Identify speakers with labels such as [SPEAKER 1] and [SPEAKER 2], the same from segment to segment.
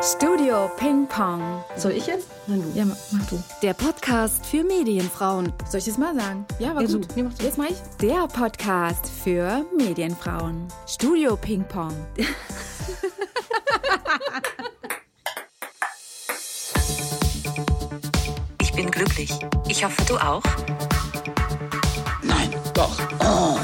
[SPEAKER 1] Studio Ping Pong.
[SPEAKER 2] Soll ich jetzt?
[SPEAKER 1] Nein, du. Ja, mach du.
[SPEAKER 3] Der Podcast für Medienfrauen.
[SPEAKER 1] Soll ich das mal sagen?
[SPEAKER 2] Ja, war
[SPEAKER 1] ja,
[SPEAKER 2] gut.
[SPEAKER 1] Nee, jetzt mach ich. Der Podcast für Medienfrauen. Studio Ping Pong.
[SPEAKER 4] ich bin glücklich. Ich hoffe, du auch.
[SPEAKER 5] Nein, doch. Oh.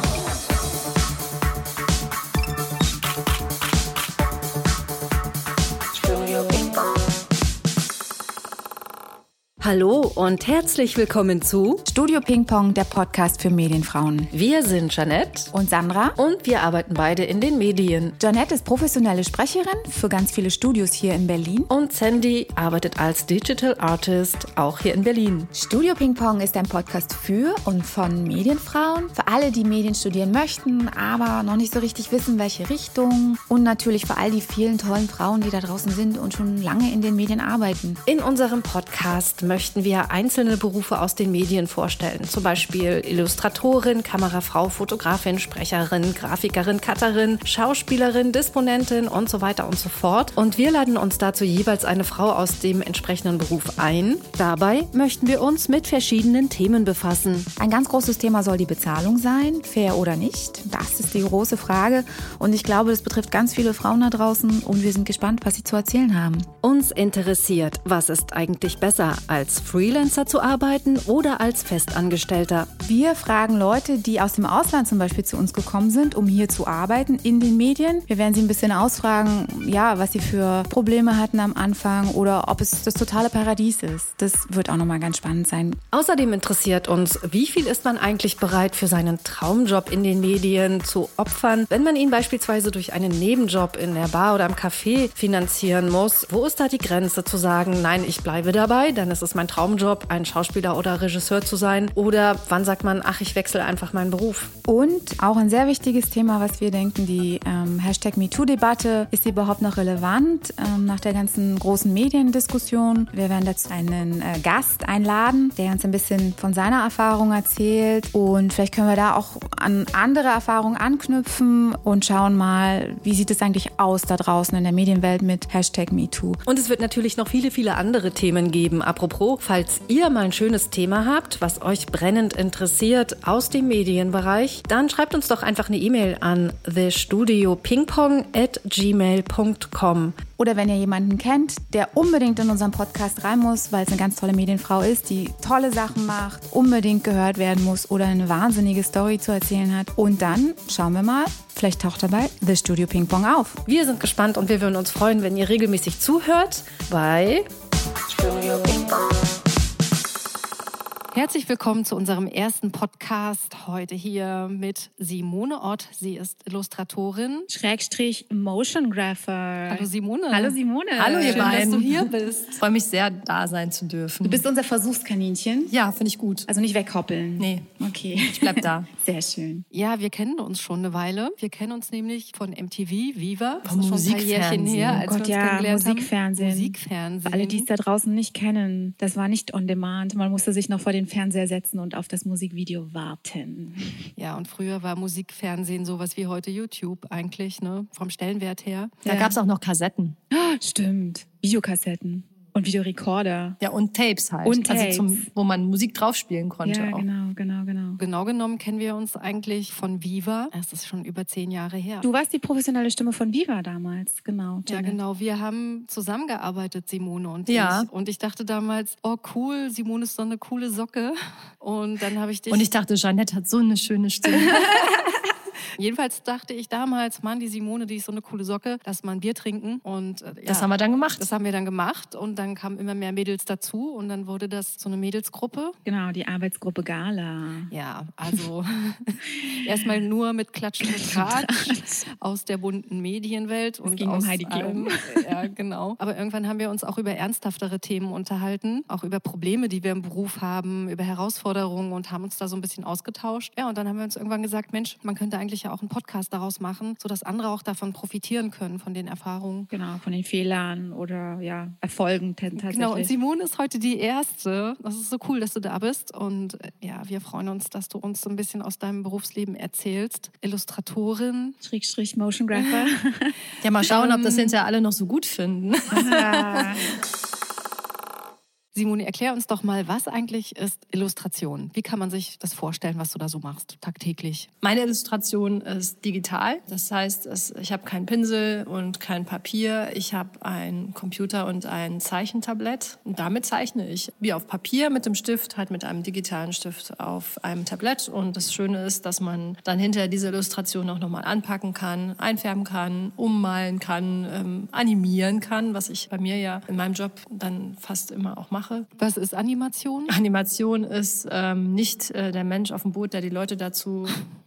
[SPEAKER 3] Hallo und herzlich willkommen zu
[SPEAKER 1] Studio Ping Pong, der Podcast für Medienfrauen.
[SPEAKER 3] Wir sind Janette
[SPEAKER 1] und Sandra
[SPEAKER 3] und wir arbeiten beide in den Medien.
[SPEAKER 1] Janette ist professionelle Sprecherin für ganz viele Studios hier in Berlin
[SPEAKER 3] und Sandy arbeitet als Digital Artist auch hier in Berlin.
[SPEAKER 1] Studio Ping Pong ist ein Podcast für und von Medienfrauen, für alle, die Medien studieren möchten, aber noch nicht so richtig wissen, welche Richtung und natürlich für all die vielen tollen Frauen, die da draußen sind und schon lange in den Medien arbeiten.
[SPEAKER 3] In unserem Podcast möchten wir einzelne Berufe aus den Medien vorstellen. Zum Beispiel Illustratorin, Kamerafrau, Fotografin, Sprecherin, Grafikerin, Cutterin, Schauspielerin, Disponentin und so weiter und so fort. Und wir laden uns dazu jeweils eine Frau aus dem entsprechenden Beruf ein. Dabei möchten wir uns mit verschiedenen Themen befassen.
[SPEAKER 1] Ein ganz großes Thema soll die Bezahlung sein, fair oder nicht. Das ist die große Frage. Und ich glaube, das betrifft ganz viele Frauen da draußen und wir sind gespannt, was sie zu erzählen haben.
[SPEAKER 3] Uns interessiert, was ist eigentlich besser als als Freelancer zu arbeiten oder als Festangestellter.
[SPEAKER 1] Wir fragen Leute, die aus dem Ausland zum Beispiel zu uns gekommen sind, um hier zu arbeiten in den Medien. Wir werden sie ein bisschen ausfragen, ja, was sie für Probleme hatten am Anfang oder ob es das totale Paradies ist. Das wird auch nochmal ganz spannend sein.
[SPEAKER 3] Außerdem interessiert uns, wie viel ist man eigentlich bereit für seinen Traumjob in den Medien zu opfern, wenn man ihn beispielsweise durch einen Nebenjob in der Bar oder am Café finanzieren muss. Wo ist da die Grenze zu sagen, nein, ich bleibe dabei, dann ist es mein Traumjob, ein Schauspieler oder Regisseur zu sein? Oder wann sagt man, ach, ich wechsle einfach meinen Beruf?
[SPEAKER 1] Und auch ein sehr wichtiges Thema, was wir denken, die ähm, Hashtag MeToo-Debatte. Ist sie überhaupt noch relevant ähm, nach der ganzen großen Mediendiskussion? Wir werden dazu einen äh, Gast einladen, der uns ein bisschen von seiner Erfahrung erzählt. Und vielleicht können wir da auch an andere Erfahrungen anknüpfen und schauen mal, wie sieht es eigentlich aus da draußen in der Medienwelt mit Hashtag MeToo.
[SPEAKER 3] Und es wird natürlich noch viele, viele andere Themen geben. Apropos Apropos, falls ihr mal ein schönes Thema habt, was euch brennend interessiert aus dem Medienbereich, dann schreibt uns doch einfach eine E-Mail an thestudiopingpong at gmail.com.
[SPEAKER 1] Oder wenn ihr jemanden kennt, der unbedingt in unseren Podcast rein muss, weil es eine ganz tolle Medienfrau ist, die tolle Sachen macht, unbedingt gehört werden muss oder eine wahnsinnige Story zu erzählen hat. Und dann schauen wir mal, vielleicht taucht dabei The Studio Ping Pong auf.
[SPEAKER 3] Wir sind gespannt und wir würden uns freuen, wenn ihr regelmäßig zuhört bei Studio Ping Pong. Herzlich willkommen zu unserem ersten Podcast heute hier mit Simone Ott. Sie ist Illustratorin.
[SPEAKER 6] Schrägstrich Motion Grapher.
[SPEAKER 3] Hallo Simone.
[SPEAKER 6] Hallo Simone.
[SPEAKER 3] Hallo ihr
[SPEAKER 6] Schön,
[SPEAKER 3] beiden.
[SPEAKER 6] dass du hier bist.
[SPEAKER 2] Ich freue mich sehr, da sein zu dürfen.
[SPEAKER 6] Du bist unser Versuchskaninchen.
[SPEAKER 2] Ja, finde ich gut.
[SPEAKER 6] Also nicht wegkoppeln.
[SPEAKER 2] Nee.
[SPEAKER 6] Okay.
[SPEAKER 2] Ich bleib da.
[SPEAKER 6] Sehr schön.
[SPEAKER 3] Ja, wir kennen uns schon eine Weile. Wir kennen uns nämlich von MTV, Viva.
[SPEAKER 2] Das ist schon ein paar Jährchen her,
[SPEAKER 6] als oh Gott, wir uns ja, Musikfernsehen.
[SPEAKER 3] Haben. Musikfernsehen.
[SPEAKER 6] Für alle, die es da draußen nicht kennen, das war nicht on demand. Man musste sich noch vor den Fernseher setzen und auf das Musikvideo warten.
[SPEAKER 3] Ja, und früher war Musikfernsehen sowas wie heute YouTube eigentlich, ne? Vom Stellenwert her.
[SPEAKER 2] Da ja. gab es auch noch Kassetten.
[SPEAKER 6] Stimmt. Videokassetten. Und Videorekorder.
[SPEAKER 2] Ja, und Tapes halt.
[SPEAKER 6] Und Tapes.
[SPEAKER 2] Also zum, wo man Musik draufspielen konnte.
[SPEAKER 6] Ja,
[SPEAKER 2] auch.
[SPEAKER 6] genau, genau, genau.
[SPEAKER 3] Genau genommen kennen wir uns eigentlich von Viva. Es ist schon über zehn Jahre her.
[SPEAKER 6] Du warst die professionelle Stimme von Viva damals, genau.
[SPEAKER 3] Ja, genau. Wir haben zusammengearbeitet, Simone und
[SPEAKER 2] ja.
[SPEAKER 3] ich. Und ich dachte damals, oh cool, Simone ist so eine coole Socke. Und dann habe ich dich...
[SPEAKER 2] Und ich dachte, Jeanette hat so eine schöne Stimme.
[SPEAKER 3] Jedenfalls dachte ich damals, Mann, die Simone, die ist so eine coole Socke, lass mal ein Bier trinken. Und äh, ja,
[SPEAKER 2] das haben wir dann gemacht.
[SPEAKER 3] Das haben wir dann gemacht und dann kamen immer mehr Mädels dazu und dann wurde das so eine Mädelsgruppe.
[SPEAKER 6] Genau, die Arbeitsgruppe Gala.
[SPEAKER 3] Ja, also erstmal nur mit Klatschen und Tratsch aus der bunten Medienwelt und
[SPEAKER 6] ging
[SPEAKER 3] aus
[SPEAKER 6] um Heidi Klum.
[SPEAKER 3] ja, genau. Aber irgendwann haben wir uns auch über ernsthaftere Themen unterhalten, auch über Probleme, die wir im Beruf haben, über Herausforderungen und haben uns da so ein bisschen ausgetauscht. Ja, und dann haben wir uns irgendwann gesagt, Mensch, man könnte eigentlich ja auch einen Podcast daraus machen, sodass andere auch davon profitieren können, von den Erfahrungen.
[SPEAKER 1] Genau, von den Fehlern oder ja, Erfolgen tatsächlich.
[SPEAKER 3] Genau, und Simone ist heute die Erste. Das ist so cool, dass du da bist. Und äh, ja, wir freuen uns, dass du uns so ein bisschen aus deinem Berufsleben erzählst. Illustratorin.
[SPEAKER 1] Schrägstrich Motion Grapher.
[SPEAKER 2] ja, mal schauen, ob das hinterher alle noch so gut finden.
[SPEAKER 3] Simone, erklär uns doch mal, was eigentlich ist Illustration? Wie kann man sich das vorstellen, was du da so machst, tagtäglich?
[SPEAKER 2] Meine Illustration ist digital. Das heißt, ich habe keinen Pinsel und kein Papier. Ich habe einen Computer und ein Zeichentablett. Und damit zeichne ich wie auf Papier mit dem Stift, halt mit einem digitalen Stift auf einem Tablett. Und das Schöne ist, dass man dann hinterher diese Illustration auch nochmal anpacken kann, einfärben kann, ummalen kann, ähm, animieren kann, was ich bei mir ja in meinem Job dann fast immer auch mache mache.
[SPEAKER 3] Was ist Animation?
[SPEAKER 2] Animation ist ähm, nicht äh, der Mensch auf dem Boot, der die Leute dazu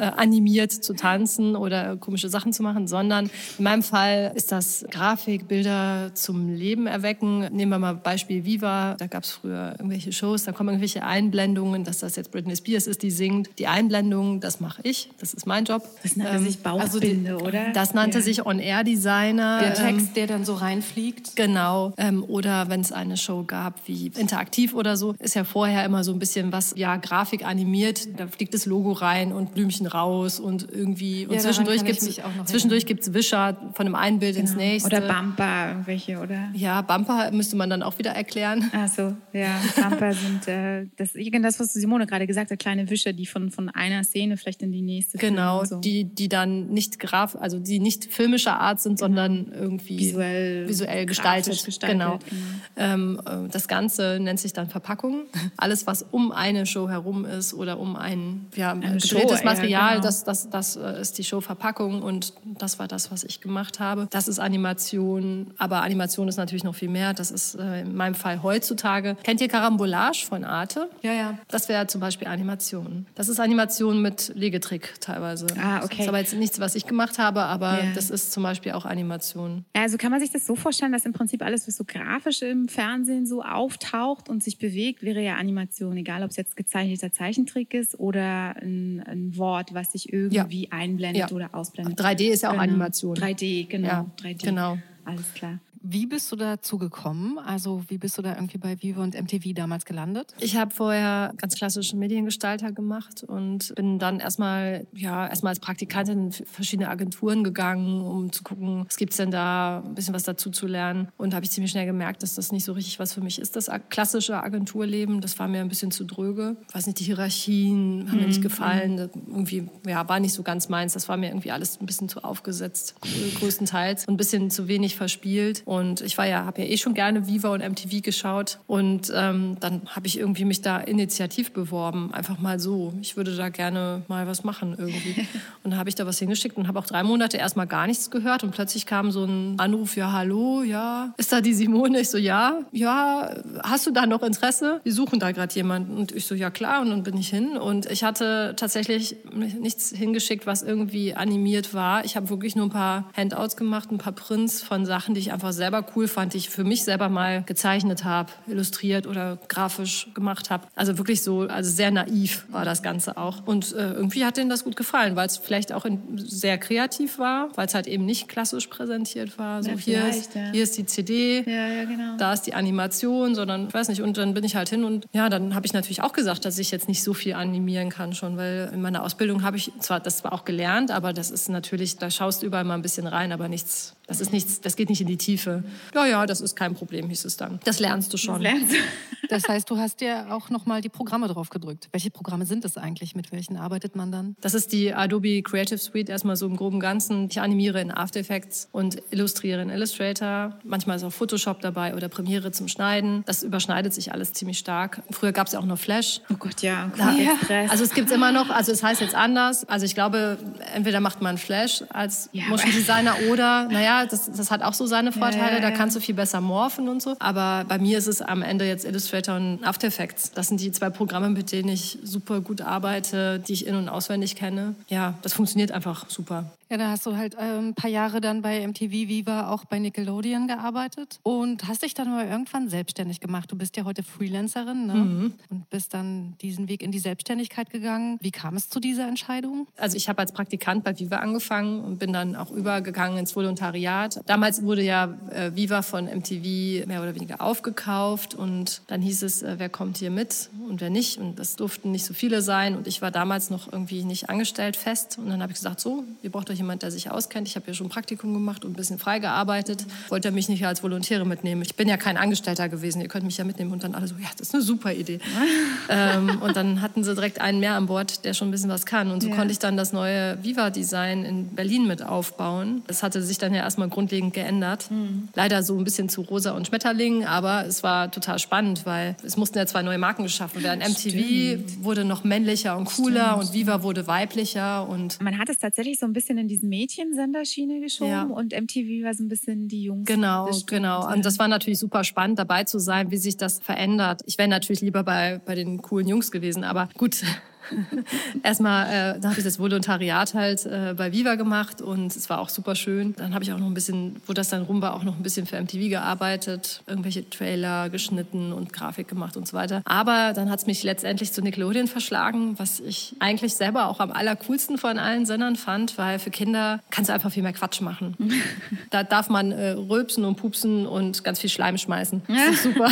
[SPEAKER 2] äh, animiert zu tanzen oder komische Sachen zu machen, sondern in meinem Fall ist das Grafik, Bilder zum Leben erwecken. Nehmen wir mal Beispiel Viva, da gab es früher irgendwelche Shows, da kommen irgendwelche Einblendungen, dass das jetzt Britney Spears ist, die singt. Die Einblendungen, das mache ich, das ist mein Job.
[SPEAKER 1] Das nannte ähm, sich Bauchbinde, also oder?
[SPEAKER 2] Das nannte ja. sich On-Air-Designer.
[SPEAKER 3] Der Text, ähm, der dann so reinfliegt.
[SPEAKER 2] Genau. Ähm, oder wenn es eine Show gab wie Interaktiv oder so, ist ja vorher immer so ein bisschen was, ja, Grafik animiert, da fliegt das Logo rein und Blümchen raus und irgendwie und
[SPEAKER 3] ja,
[SPEAKER 2] zwischendurch gibt es zwischendurch gibt's Wischer von einem einen Bild genau. ins nächste
[SPEAKER 1] oder Bumper irgendwelche oder
[SPEAKER 2] ja Bumper müsste man dann auch wieder erklären
[SPEAKER 1] ach so ja Bumper sind äh, das das was Simone gerade gesagt hat kleine Wischer die von von einer Szene vielleicht in die nächste
[SPEAKER 2] genau so. die die dann nicht graf also die nicht filmischer Art sind genau. sondern irgendwie
[SPEAKER 1] visuell
[SPEAKER 2] visuell gestaltet, gestaltet genau, genau. Ähm, äh, das Ganze nennt sich dann Verpackung alles was um eine Show herum ist oder um ein ja, gedrehtes Material Material, genau. das, das, das äh, ist die Showverpackung und das war das, was ich gemacht habe. Das ist Animation, aber Animation ist natürlich noch viel mehr. Das ist äh, in meinem Fall heutzutage. Kennt ihr Carambolage von Arte?
[SPEAKER 3] Ja, ja.
[SPEAKER 2] Das wäre zum Beispiel Animation. Das ist Animation mit Legetrick teilweise.
[SPEAKER 1] Ah, okay. Das
[SPEAKER 2] ist aber jetzt nichts, was ich gemacht habe, aber yeah. das ist zum Beispiel auch Animation.
[SPEAKER 1] Also kann man sich das so vorstellen, dass im Prinzip alles, was so grafisch im Fernsehen so auftaucht und sich bewegt, wäre ja Animation, egal ob es jetzt gezeichneter Zeichentrick ist oder ein, ein Wort, was sich irgendwie ja. einblendet ja. oder ausblendet.
[SPEAKER 2] 3D ist ja auch genau. Animation.
[SPEAKER 1] 3D, genau.
[SPEAKER 2] Ja,
[SPEAKER 1] 3D.
[SPEAKER 2] Genau.
[SPEAKER 1] Alles klar.
[SPEAKER 3] Wie bist du dazu gekommen? Also wie bist du da irgendwie bei Vivo und MTV damals gelandet?
[SPEAKER 2] Ich habe vorher ganz klassische Mediengestalter gemacht und bin dann erstmal ja erstmal als Praktikantin in verschiedene Agenturen gegangen, um zu gucken, was gibt's denn da, ein bisschen was dazu zu lernen. Und habe ich ziemlich schnell gemerkt, dass das nicht so richtig was für mich ist, das klassische Agenturleben. Das war mir ein bisschen zu dröge. Ich weiß nicht, die Hierarchien haben mhm. mir nicht mhm. gefallen. Irgendwie ja war nicht so ganz meins. Das war mir irgendwie alles ein bisschen zu aufgesetzt, größtenteils und ein bisschen zu wenig verspielt. Und ich war ja, habe ja eh schon gerne Viva und MTV geschaut. Und ähm, dann habe ich irgendwie mich da initiativ beworben, einfach mal so. Ich würde da gerne mal was machen irgendwie. Und dann habe ich da was hingeschickt und habe auch drei Monate erstmal gar nichts gehört. Und plötzlich kam so ein Anruf, ja, hallo, ja, ist da die Simone? Ich so, ja, ja, hast du da noch Interesse? Wir suchen da gerade jemanden. Und ich so, ja klar. Und dann bin ich hin. Und ich hatte tatsächlich nichts hingeschickt, was irgendwie animiert war. Ich habe wirklich nur ein paar Handouts gemacht, ein paar Prints von Sachen, die ich einfach selber cool fand, die ich für mich selber mal gezeichnet habe, illustriert oder grafisch gemacht habe. Also wirklich so, also sehr naiv war das Ganze auch. Und äh, irgendwie hat denen das gut gefallen, weil es vielleicht auch in, sehr kreativ war, weil es halt eben nicht klassisch präsentiert war. So
[SPEAKER 1] ja,
[SPEAKER 2] hier, ist, ja. hier ist die CD,
[SPEAKER 1] ja, ja, genau.
[SPEAKER 2] da ist die Animation, sondern ich weiß nicht. Und dann bin ich halt hin und ja, dann habe ich natürlich auch gesagt, dass ich jetzt nicht so viel animieren kann schon, weil in meiner Ausbildung habe ich zwar das war auch gelernt, aber das ist natürlich, da schaust du überall mal ein bisschen rein, aber nichts, das ist nichts, das geht nicht in die Tiefe. Ja, ja, das ist kein Problem, hieß es dann. Das lernst du schon. Das, lernst du.
[SPEAKER 3] das heißt, du hast dir auch nochmal die Programme drauf gedrückt. Welche Programme sind es eigentlich? Mit welchen arbeitet man dann?
[SPEAKER 2] Das ist die Adobe Creative Suite erstmal so im groben Ganzen. Ich animiere in After Effects und illustriere in Illustrator. Manchmal ist auch Photoshop dabei oder Premiere zum Schneiden. Das überschneidet sich alles ziemlich stark. Früher gab es ja auch noch Flash.
[SPEAKER 1] Oh Gott, ja. Da, ja.
[SPEAKER 2] Also es gibt immer noch, also es heißt jetzt anders. Also ich glaube, entweder macht man Flash als ja, Motion Designer oder, naja, Ja, das, das hat auch so seine Vorteile. Ja, ja, da kannst du viel besser morphen und so. Aber bei mir ist es am Ende jetzt Illustrator und After Effects. Das sind die zwei Programme, mit denen ich super gut arbeite, die ich in- und auswendig kenne. Ja, das funktioniert einfach super.
[SPEAKER 6] Ja, da hast du halt äh, ein paar Jahre dann bei MTV Viva auch bei Nickelodeon gearbeitet und hast dich dann aber irgendwann selbstständig gemacht. Du bist ja heute Freelancerin ne? mhm. und bist dann diesen Weg in die Selbstständigkeit gegangen. Wie kam es zu dieser Entscheidung?
[SPEAKER 2] Also ich habe als Praktikant bei Viva angefangen und bin dann auch übergegangen ins Volontariat. Damals wurde ja äh, Viva von MTV mehr oder weniger aufgekauft und dann hieß es, äh, wer kommt hier mit und wer nicht. Und das durften nicht so viele sein und ich war damals noch irgendwie nicht angestellt fest und dann habe ich gesagt, so, ihr braucht euch jemand, der sich auskennt. Ich habe ja schon Praktikum gemacht und ein bisschen freigearbeitet. Wollte mich nicht als Volontäre mitnehmen. Ich bin ja kein Angestellter gewesen. Ihr könnt mich ja mitnehmen. Und dann alle so, ja, das ist eine super Idee. ähm, und dann hatten sie direkt einen mehr an Bord, der schon ein bisschen was kann. Und so ja. konnte ich dann das neue Viva-Design in Berlin mit aufbauen. Das hatte sich dann ja erstmal grundlegend geändert. Mhm. Leider so ein bisschen zu Rosa und Schmetterling, aber es war total spannend, weil es mussten ja zwei neue Marken geschaffen werden. MTV Stimmt. wurde noch männlicher und cooler Stimmt. und Viva wurde weiblicher. Und
[SPEAKER 1] Man hat es tatsächlich so ein bisschen in diese Mädchensenderschiene geschoben ja. und MTV war so ein bisschen die Jungs.
[SPEAKER 2] Genau, genau. Und das war natürlich super spannend dabei zu sein, wie sich das verändert. Ich wäre natürlich lieber bei, bei den coolen Jungs gewesen, aber gut, Erstmal, äh, da habe ich das Volontariat halt äh, bei Viva gemacht und es war auch super schön. Dann habe ich auch noch ein bisschen, wo das dann rum war, auch noch ein bisschen für MTV gearbeitet, irgendwelche Trailer geschnitten und Grafik gemacht und so weiter. Aber dann hat es mich letztendlich zu Nickelodeon verschlagen, was ich eigentlich selber auch am allercoolsten von allen Sendern fand, weil für Kinder kannst du einfach viel mehr Quatsch machen. da darf man äh, rülpsen und pupsen und ganz viel Schleim schmeißen. Das ist super.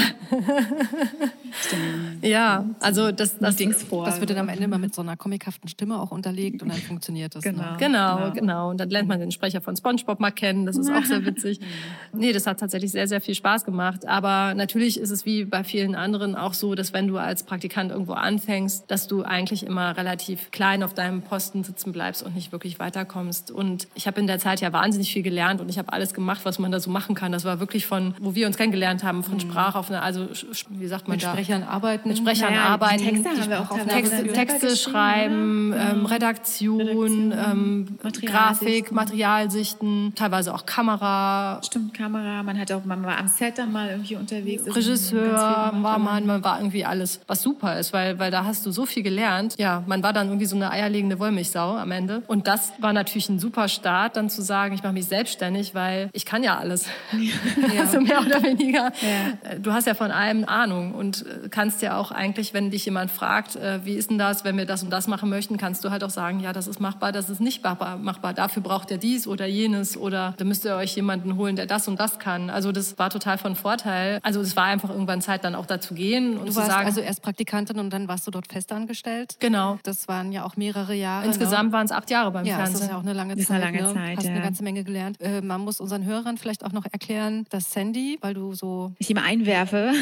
[SPEAKER 2] ja, also das, das,
[SPEAKER 6] das, das wird dann am Ende immer mit so einer comichaften Stimme auch unterlegt und dann funktioniert das.
[SPEAKER 2] Genau. Ne? Genau, genau, genau. Und dann lernt man den Sprecher von SpongeBob mal kennen. Das ist auch sehr witzig. nee, das hat tatsächlich sehr, sehr viel Spaß gemacht. Aber natürlich ist es wie bei vielen anderen auch so, dass wenn du als Praktikant irgendwo anfängst, dass du eigentlich immer relativ klein auf deinem Posten sitzen bleibst und nicht wirklich weiterkommst. Und ich habe in der Zeit ja wahnsinnig viel gelernt und ich habe alles gemacht, was man da so machen kann. Das war wirklich von, wo wir uns kennengelernt haben, von mhm. Sprache auf eine, also wie sagt man
[SPEAKER 6] mit da? Mit Sprechern arbeiten.
[SPEAKER 2] Mit Sprechern naja, arbeiten. Texte haben wir auch Texte, Texte Texte schreiben, ja. ähm, Redaktion, Redaktion ähm, Grafik, Materialsichten, teilweise auch Kamera.
[SPEAKER 1] Stimmt, Kamera. Man hat auch, man war am Set dann mal irgendwie unterwegs.
[SPEAKER 2] Regisseur war man, man war irgendwie alles, was super ist, weil, weil da hast du so viel gelernt. Ja, man war dann irgendwie so eine eierlegende Wollmilchsau am Ende. Und das war natürlich ein super Start, dann zu sagen, ich mache mich selbstständig, weil ich kann ja alles. Ja. also mehr oder weniger. Ja. Du hast ja von allem Ahnung und äh, kannst ja auch eigentlich, wenn dich jemand fragt, äh, wie ist denn das, wenn wir das und das machen möchten, kannst du halt auch sagen, ja, das ist machbar, das ist nicht machbar. Dafür braucht ihr dies oder jenes oder da müsst ihr euch jemanden holen, der das und das kann. Also das war total von Vorteil. Also es war einfach irgendwann Zeit, dann auch da zu gehen und
[SPEAKER 6] du
[SPEAKER 2] zu
[SPEAKER 6] warst
[SPEAKER 2] sagen.
[SPEAKER 6] Also erst Praktikantin und dann warst du dort festangestellt.
[SPEAKER 2] Genau.
[SPEAKER 6] Das waren ja auch mehrere Jahre.
[SPEAKER 2] Insgesamt ne? waren es acht Jahre beim
[SPEAKER 6] ja,
[SPEAKER 2] Fernsehen.
[SPEAKER 6] Das ist ja auch eine lange
[SPEAKER 1] das
[SPEAKER 6] Zeit.
[SPEAKER 1] Eine lange ne? Zeit
[SPEAKER 6] Hast
[SPEAKER 1] ja.
[SPEAKER 6] eine ganze Menge gelernt. Äh, man muss unseren Hörern vielleicht auch noch erklären, dass Sandy, weil du so
[SPEAKER 1] ich immer einwerfe,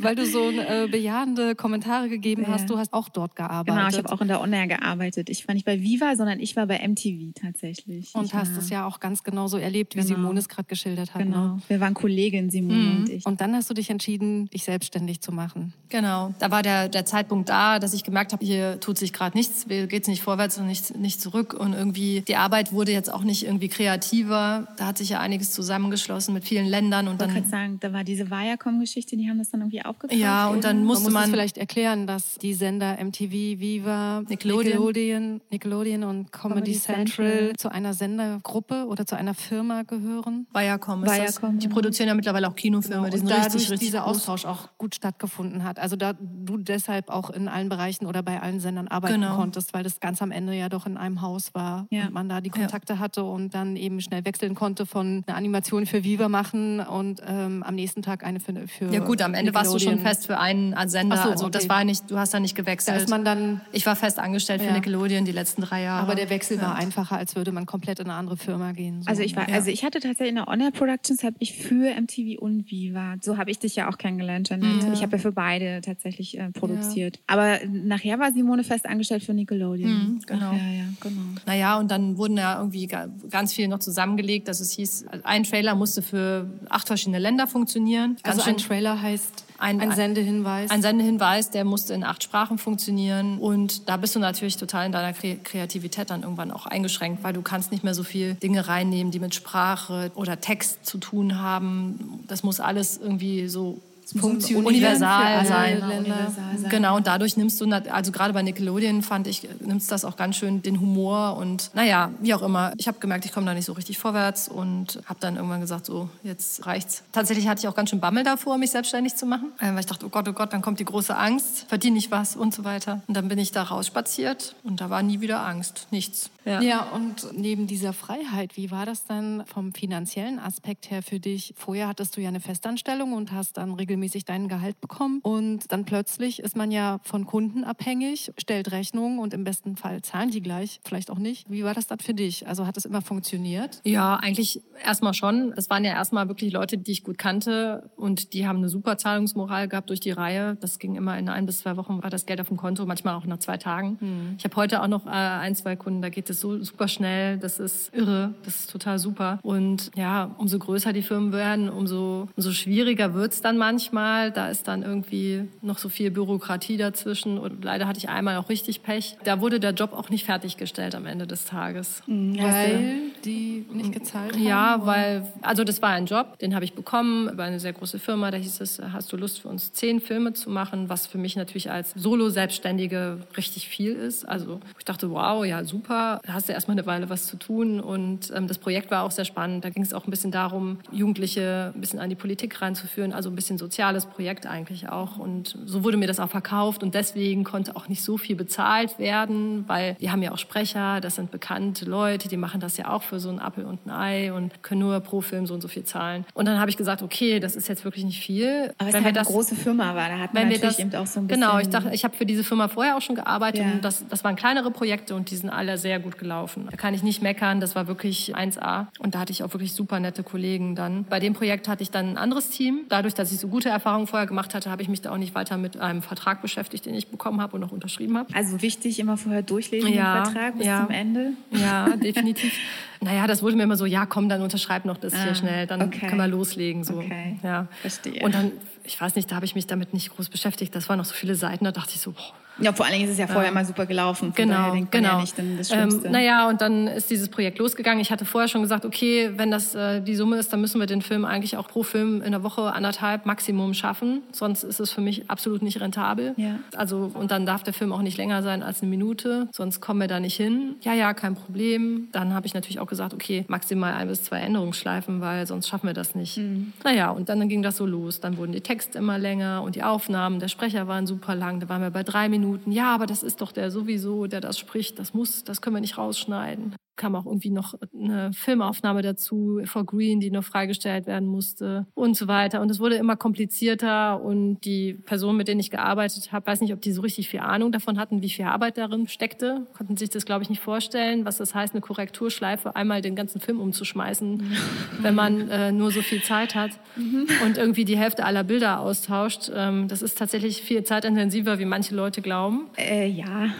[SPEAKER 6] weil du so äh, bejahende Kommentare gegeben ja. hast, du hast auch dort gearbeitet.
[SPEAKER 1] Genau, ich habe auch in der On Air gearbeitet. Ich war nicht bei Viva, sondern ich war bei MTV tatsächlich.
[SPEAKER 6] Und
[SPEAKER 1] ich
[SPEAKER 6] hast es ja auch ganz genau so erlebt, wie genau. Simone es gerade geschildert hat.
[SPEAKER 1] Genau. Ne? Wir waren Kollegin, Simone mhm. und ich.
[SPEAKER 6] Und dann hast du dich entschieden, dich selbstständig zu machen.
[SPEAKER 2] Genau. Da war der, der Zeitpunkt da, dass ich gemerkt habe, hier tut sich gerade nichts, geht es nicht vorwärts und nicht, nicht zurück. Und irgendwie die Arbeit wurde jetzt auch nicht irgendwie kreativer. Da hat sich ja einiges zusammengeschlossen mit vielen Ländern. Und
[SPEAKER 1] ich dann sagen, da war diese Viacom-Geschichte, die haben das dann irgendwie aufgekauft.
[SPEAKER 2] Ja, und dann musste man,
[SPEAKER 6] man vielleicht erklären, dass die Sender MTV, Viva, Nickelodeon, Nickelodeon, Nickelodeon und Comedy, Comedy Central, Central, zu einer Sendergruppe oder zu einer Firma gehören.
[SPEAKER 2] Viacom ist Viacom, das. Die produzieren ja mittlerweile auch Kinofilme.
[SPEAKER 6] Genau. Die sind richtig, richtig dieser Austausch auch gut stattgefunden hat. Also da du deshalb auch in allen Bereichen oder bei allen Sendern arbeiten genau. konntest, weil das ganz am Ende ja doch in einem Haus war ja. und man da die Kontakte ja. hatte und dann eben schnell wechseln konnte von einer Animation für Viva machen und ähm, am nächsten Tag eine für, für
[SPEAKER 2] Ja gut, am Ende warst du schon fest für einen Sender. So, also okay. das war nicht, du hast da nicht gewechselt.
[SPEAKER 6] Da ist man dann,
[SPEAKER 2] ich war fest angestellt für Nickelodeon die letzten drei Jahre.
[SPEAKER 6] Aber der Wechsel war einfacher, als würde man komplett in eine andere Firma gehen.
[SPEAKER 1] So. Also ich war, also ich hatte tatsächlich in der On Air Productions habe ich für MTV und Viva. So habe ich dich ja auch kennengelernt, Janette. Mhm. Ich habe ja für beide tatsächlich äh, produziert. Aber nachher war Simone fest angestellt für Nickelodeon.
[SPEAKER 2] Mhm, genau. Ach, ja, ja, genau. Naja, und dann wurden ja irgendwie ganz viel noch zusammengelegt, dass es hieß, ein Trailer musste für acht verschiedene Länder funktionieren.
[SPEAKER 6] Ganz also ein Trailer heißt
[SPEAKER 3] ein, ein Sendehinweis.
[SPEAKER 2] Ein Sendehinweis, der musste in acht Sprachen funktionieren. Und da bist du natürlich total in deiner Kreativität dann irgendwann auch eingeschränkt, weil du kannst nicht mehr so viel Dinge reinnehmen, die mit Sprache oder Text zu tun haben. Das muss alles irgendwie so universal sein. universal sein. Genau, und dadurch nimmst du, also gerade bei Nickelodeon fand ich, nimmst das auch ganz schön den Humor und naja, wie auch immer. Ich habe gemerkt, ich komme da nicht so richtig vorwärts und habe dann irgendwann gesagt, so, jetzt reicht's. Tatsächlich hatte ich auch ganz schön Bammel davor, mich selbstständig zu machen, äh, weil ich dachte, oh Gott, oh Gott, dann kommt die große Angst, verdiene ich was und so weiter. Und dann bin ich da rausspaziert und da war nie wieder Angst, nichts.
[SPEAKER 3] Ja. ja, und neben dieser Freiheit, wie war das dann vom finanziellen Aspekt her für dich? Vorher hattest du ja eine Festanstellung und hast dann regelmäßig regelmäßig dein Gehalt bekommen. Und dann plötzlich ist man ja von Kunden abhängig, stellt Rechnungen und im besten Fall zahlen die gleich, vielleicht auch nicht. Wie war das dann für dich? Also hat es immer funktioniert?
[SPEAKER 2] Ja, eigentlich erstmal schon. Es waren ja erstmal wirklich Leute, die ich gut kannte und die haben eine super Zahlungsmoral gehabt durch die Reihe. Das ging immer in ein bis zwei Wochen, war das Geld auf dem Konto, manchmal auch nach zwei Tagen. Hm. Ich habe heute auch noch äh, ein, zwei Kunden, da geht es so super schnell. Das ist irre, das ist total super. Und ja, umso größer die Firmen werden, umso, umso schwieriger wird es dann manchmal manchmal. Da ist dann irgendwie noch so viel Bürokratie dazwischen. Und leider hatte ich einmal auch richtig Pech. Da wurde der Job auch nicht fertiggestellt am Ende des Tages.
[SPEAKER 3] Mhm, weil die nicht gezahlt haben?
[SPEAKER 2] Ja, weil, also das war ein Job, den habe ich bekommen über eine sehr große Firma. Da hieß es, hast du Lust für uns zehn Filme zu machen, was für mich natürlich als Solo-Selbstständige richtig viel ist. Also ich dachte, wow, ja super, da hast du erstmal eine Weile was zu tun. Und ähm, das Projekt war auch sehr spannend. Da ging es auch ein bisschen darum, Jugendliche ein bisschen an die Politik reinzuführen, also ein bisschen sozial soziales Projekt eigentlich auch. Und so wurde mir das auch verkauft und deswegen konnte auch nicht so viel bezahlt werden, weil wir haben ja auch Sprecher, das sind bekannte Leute, die machen das ja auch für so ein Apfel und ein Ei und können nur pro Film so und so viel zahlen. Und dann habe ich gesagt, okay, das ist jetzt wirklich nicht viel.
[SPEAKER 1] Aber wenn es halt das, eine große Firma war, da hat man natürlich das, eben auch so ein
[SPEAKER 2] bisschen... Genau, ich dachte, ich habe für diese Firma vorher auch schon gearbeitet ja. und das, das waren kleinere Projekte und die sind alle sehr gut gelaufen. Da kann ich nicht meckern, das war wirklich 1A und da hatte ich auch wirklich super nette Kollegen dann. Bei dem Projekt hatte ich dann ein anderes Team. Dadurch, dass ich so gute Erfahrungen vorher gemacht hatte, habe ich mich da auch nicht weiter mit einem Vertrag beschäftigt, den ich bekommen habe und noch unterschrieben habe.
[SPEAKER 1] Also wichtig, immer vorher durchlesen ja, den Vertrag bis ja, zum Ende.
[SPEAKER 2] Ja, definitiv. naja, das wurde mir immer so, ja, komm, dann unterschreib noch das ah, hier schnell, dann okay. können wir loslegen. So. Okay, ja. verstehe. Und dann, ich weiß nicht, da habe ich mich damit nicht groß beschäftigt. Das waren noch so viele Seiten, da dachte ich so, boah,
[SPEAKER 1] ja, vor allen Dingen ist es ja vorher ja. mal super gelaufen.
[SPEAKER 2] Genau, genau. Ja nicht das ähm, naja, und dann ist dieses Projekt losgegangen. Ich hatte vorher schon gesagt, okay, wenn das äh, die Summe ist, dann müssen wir den Film eigentlich auch pro Film in der Woche anderthalb Maximum schaffen. Sonst ist es für mich absolut nicht rentabel. Ja. Also, und dann darf der Film auch nicht länger sein als eine Minute. Sonst kommen wir da nicht hin. Ja, ja, kein Problem. Dann habe ich natürlich auch gesagt, okay, maximal ein bis zwei Änderungsschleifen, weil sonst schaffen wir das nicht. Mhm. Naja, und dann ging das so los. Dann wurden die Texte immer länger und die Aufnahmen. Der Sprecher waren super lang. Da waren wir bei drei Minuten Minuten, ja, aber das ist doch der sowieso, der das spricht, das muss, das können wir nicht rausschneiden kam auch irgendwie noch eine Filmaufnahme dazu for Green, die noch freigestellt werden musste und so weiter. Und es wurde immer komplizierter und die Personen, mit denen ich gearbeitet habe, weiß nicht, ob die so richtig viel Ahnung davon hatten, wie viel Arbeit darin steckte, konnten sich das, glaube ich, nicht vorstellen, was das heißt, eine Korrekturschleife einmal den ganzen Film umzuschmeißen, mhm. wenn man äh, nur so viel Zeit hat mhm. und irgendwie die Hälfte aller Bilder austauscht. Ähm, das ist tatsächlich viel zeitintensiver, wie manche Leute glauben.
[SPEAKER 1] Äh, ja.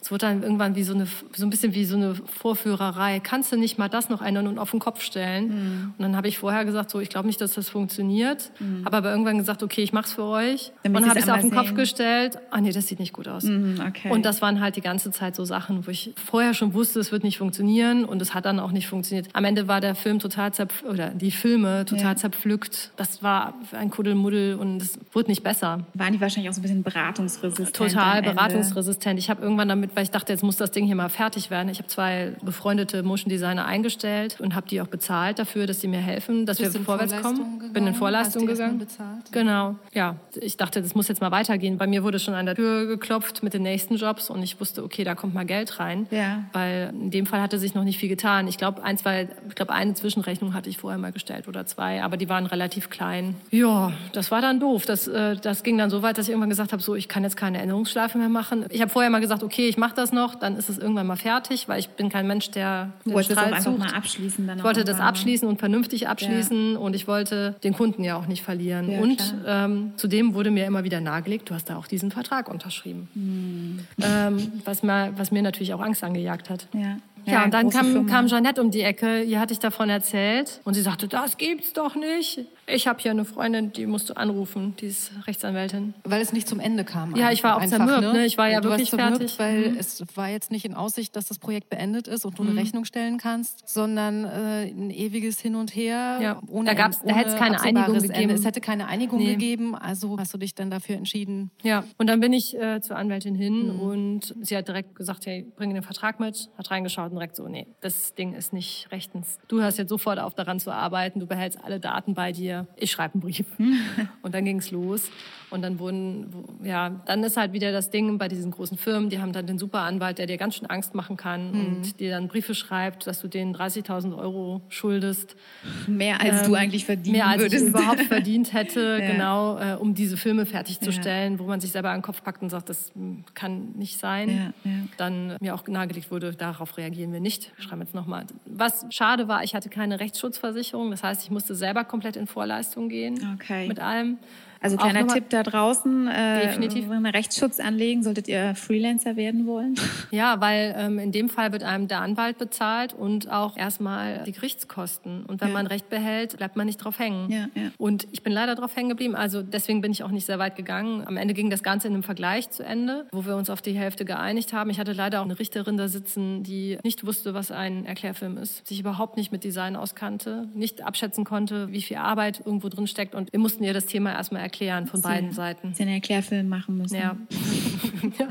[SPEAKER 2] Es wurde dann irgendwann wie so eine, so ein bisschen wie so eine Vor Vorführerei. Kannst du nicht mal das noch ändern und auf den Kopf stellen? Mhm. Und dann habe ich vorher gesagt, so, ich glaube nicht, dass das funktioniert. Mhm. Habe aber irgendwann gesagt, okay, ich mache es für euch. Damit und habe es auf den sehen. Kopf gestellt. Ah nee, das sieht nicht gut aus. Mhm, okay. Und das waren halt die ganze Zeit so Sachen, wo ich vorher schon wusste, es wird nicht funktionieren und es hat dann auch nicht funktioniert. Am Ende war der Film total zerpf oder die Filme total ja. zerpflückt. Das war ein Kuddelmuddel und es wurde nicht besser.
[SPEAKER 1] Waren die wahrscheinlich auch so ein bisschen beratungsresistent?
[SPEAKER 2] Total beratungsresistent. Ich habe irgendwann damit, weil ich dachte, jetzt muss das Ding hier mal fertig werden. Ich habe zwei befreundete Motion Designer eingestellt und habe die auch bezahlt dafür, dass sie mir helfen, dass Bist wir vorwärts kommen. Gegangen? Bin in Vorleistung gegangen. Bezahlt? Genau, ja. Ich dachte, das muss jetzt mal weitergehen. Bei mir wurde schon an der Tür geklopft mit den nächsten Jobs und ich wusste, okay, da kommt mal Geld rein. Ja. Weil in dem Fall hatte sich noch nicht viel getan. Ich glaube, ein, zwei, ich glaube, eine Zwischenrechnung hatte ich vorher mal gestellt oder zwei, aber die waren relativ klein. Ja, das war dann doof. Das, äh, das ging dann so weit, dass ich irgendwann gesagt habe, so, ich kann jetzt keine Änderungsschleife mehr machen. Ich habe vorher mal gesagt, okay, ich mache das noch, dann ist es irgendwann mal fertig, weil ich bin kein Mensch, der
[SPEAKER 1] wolltest Strahl einfach mal abschließen. Dann
[SPEAKER 2] ich wollte das abschließen und vernünftig abschließen ja. und ich wollte den Kunden ja auch nicht verlieren. Ja, und ähm, zudem wurde mir immer wieder nahegelegt, du hast da auch diesen Vertrag unterschrieben. Hm. Ähm, was, mir, was mir natürlich auch Angst angejagt hat. Ja. Ja, und dann kam, kam Jeanette um die Ecke, ihr hatte ich davon erzählt. Und sie sagte, das gibt's doch nicht. Ich habe hier eine Freundin, die musst du anrufen, die ist Rechtsanwältin.
[SPEAKER 6] Weil es nicht zum Ende kam.
[SPEAKER 2] Ja, ich war auch einfach, zermürbt, ne? Ich war ja du wirklich zermürbt, fertig.
[SPEAKER 6] Weil mhm. es war jetzt nicht in Aussicht, dass das Projekt beendet ist und du mhm. eine Rechnung stellen kannst, sondern äh, ein eviges Hin und Her.
[SPEAKER 2] Ja. Ohne, da, gab's, da hätte es keine Einigung gegeben.
[SPEAKER 6] Es hätte keine Einigung nee. gegeben, also hast du dich dann dafür entschieden.
[SPEAKER 2] Ja, und dann bin ich äh, zur Anwältin hin mhm. und sie hat direkt gesagt, hey, bring den Vertrag mit, hat reingeschaut und direkt so, nee, das Ding ist nicht rechtens. Du hörst jetzt sofort auf, daran zu arbeiten, du behältst alle Daten bei dir. Ich schreibe einen Brief Brief. Und dann ging es los. Und dann wurden, ja, dann ist halt wieder das Ding bei diesen großen Firmen, die haben dann den Superanwalt, der dir ganz schön Angst machen kann mhm. und dir dann Briefe schreibt, dass du denen 30.000 Euro schuldest.
[SPEAKER 1] Mehr als ähm, du eigentlich verdienen
[SPEAKER 2] Mehr als
[SPEAKER 1] würdest.
[SPEAKER 2] ich überhaupt verdient hätte, ja. genau, äh, um diese Filme fertigzustellen, ja. wo man sich selber an den Kopf packt und sagt, das hm, kann nicht sein. Ja, dann mir auch nahegelegt wurde, darauf reagieren wir nicht. Ich schreibe jetzt nochmal. Was schade war, ich hatte keine Rechtsschutzversicherung. Das heißt, ich musste selber komplett in Vorleistung gehen okay. mit allem.
[SPEAKER 1] Also kleiner Tipp da draußen, äh, Definitiv. einen Rechtsschutz anlegen, solltet ihr Freelancer werden wollen.
[SPEAKER 2] Ja, weil ähm, in dem Fall wird einem der Anwalt bezahlt und auch erstmal die Gerichtskosten. Und wenn ja. man Recht behält, bleibt man nicht drauf hängen. Ja, ja. Und ich bin leider drauf hängen geblieben, also deswegen bin ich auch nicht sehr weit gegangen. Am Ende ging das Ganze in einem Vergleich zu Ende, wo wir uns auf die Hälfte geeinigt haben. Ich hatte leider auch eine Richterin da sitzen, die nicht wusste, was ein Erklärfilm ist, sich überhaupt nicht mit Design auskannte, nicht abschätzen konnte, wie viel Arbeit irgendwo drin steckt. Und wir mussten ihr das Thema erstmal erklären von Sie, beiden Seiten.
[SPEAKER 1] Sie einen Erklärfilm machen müssen.
[SPEAKER 2] Ja, ja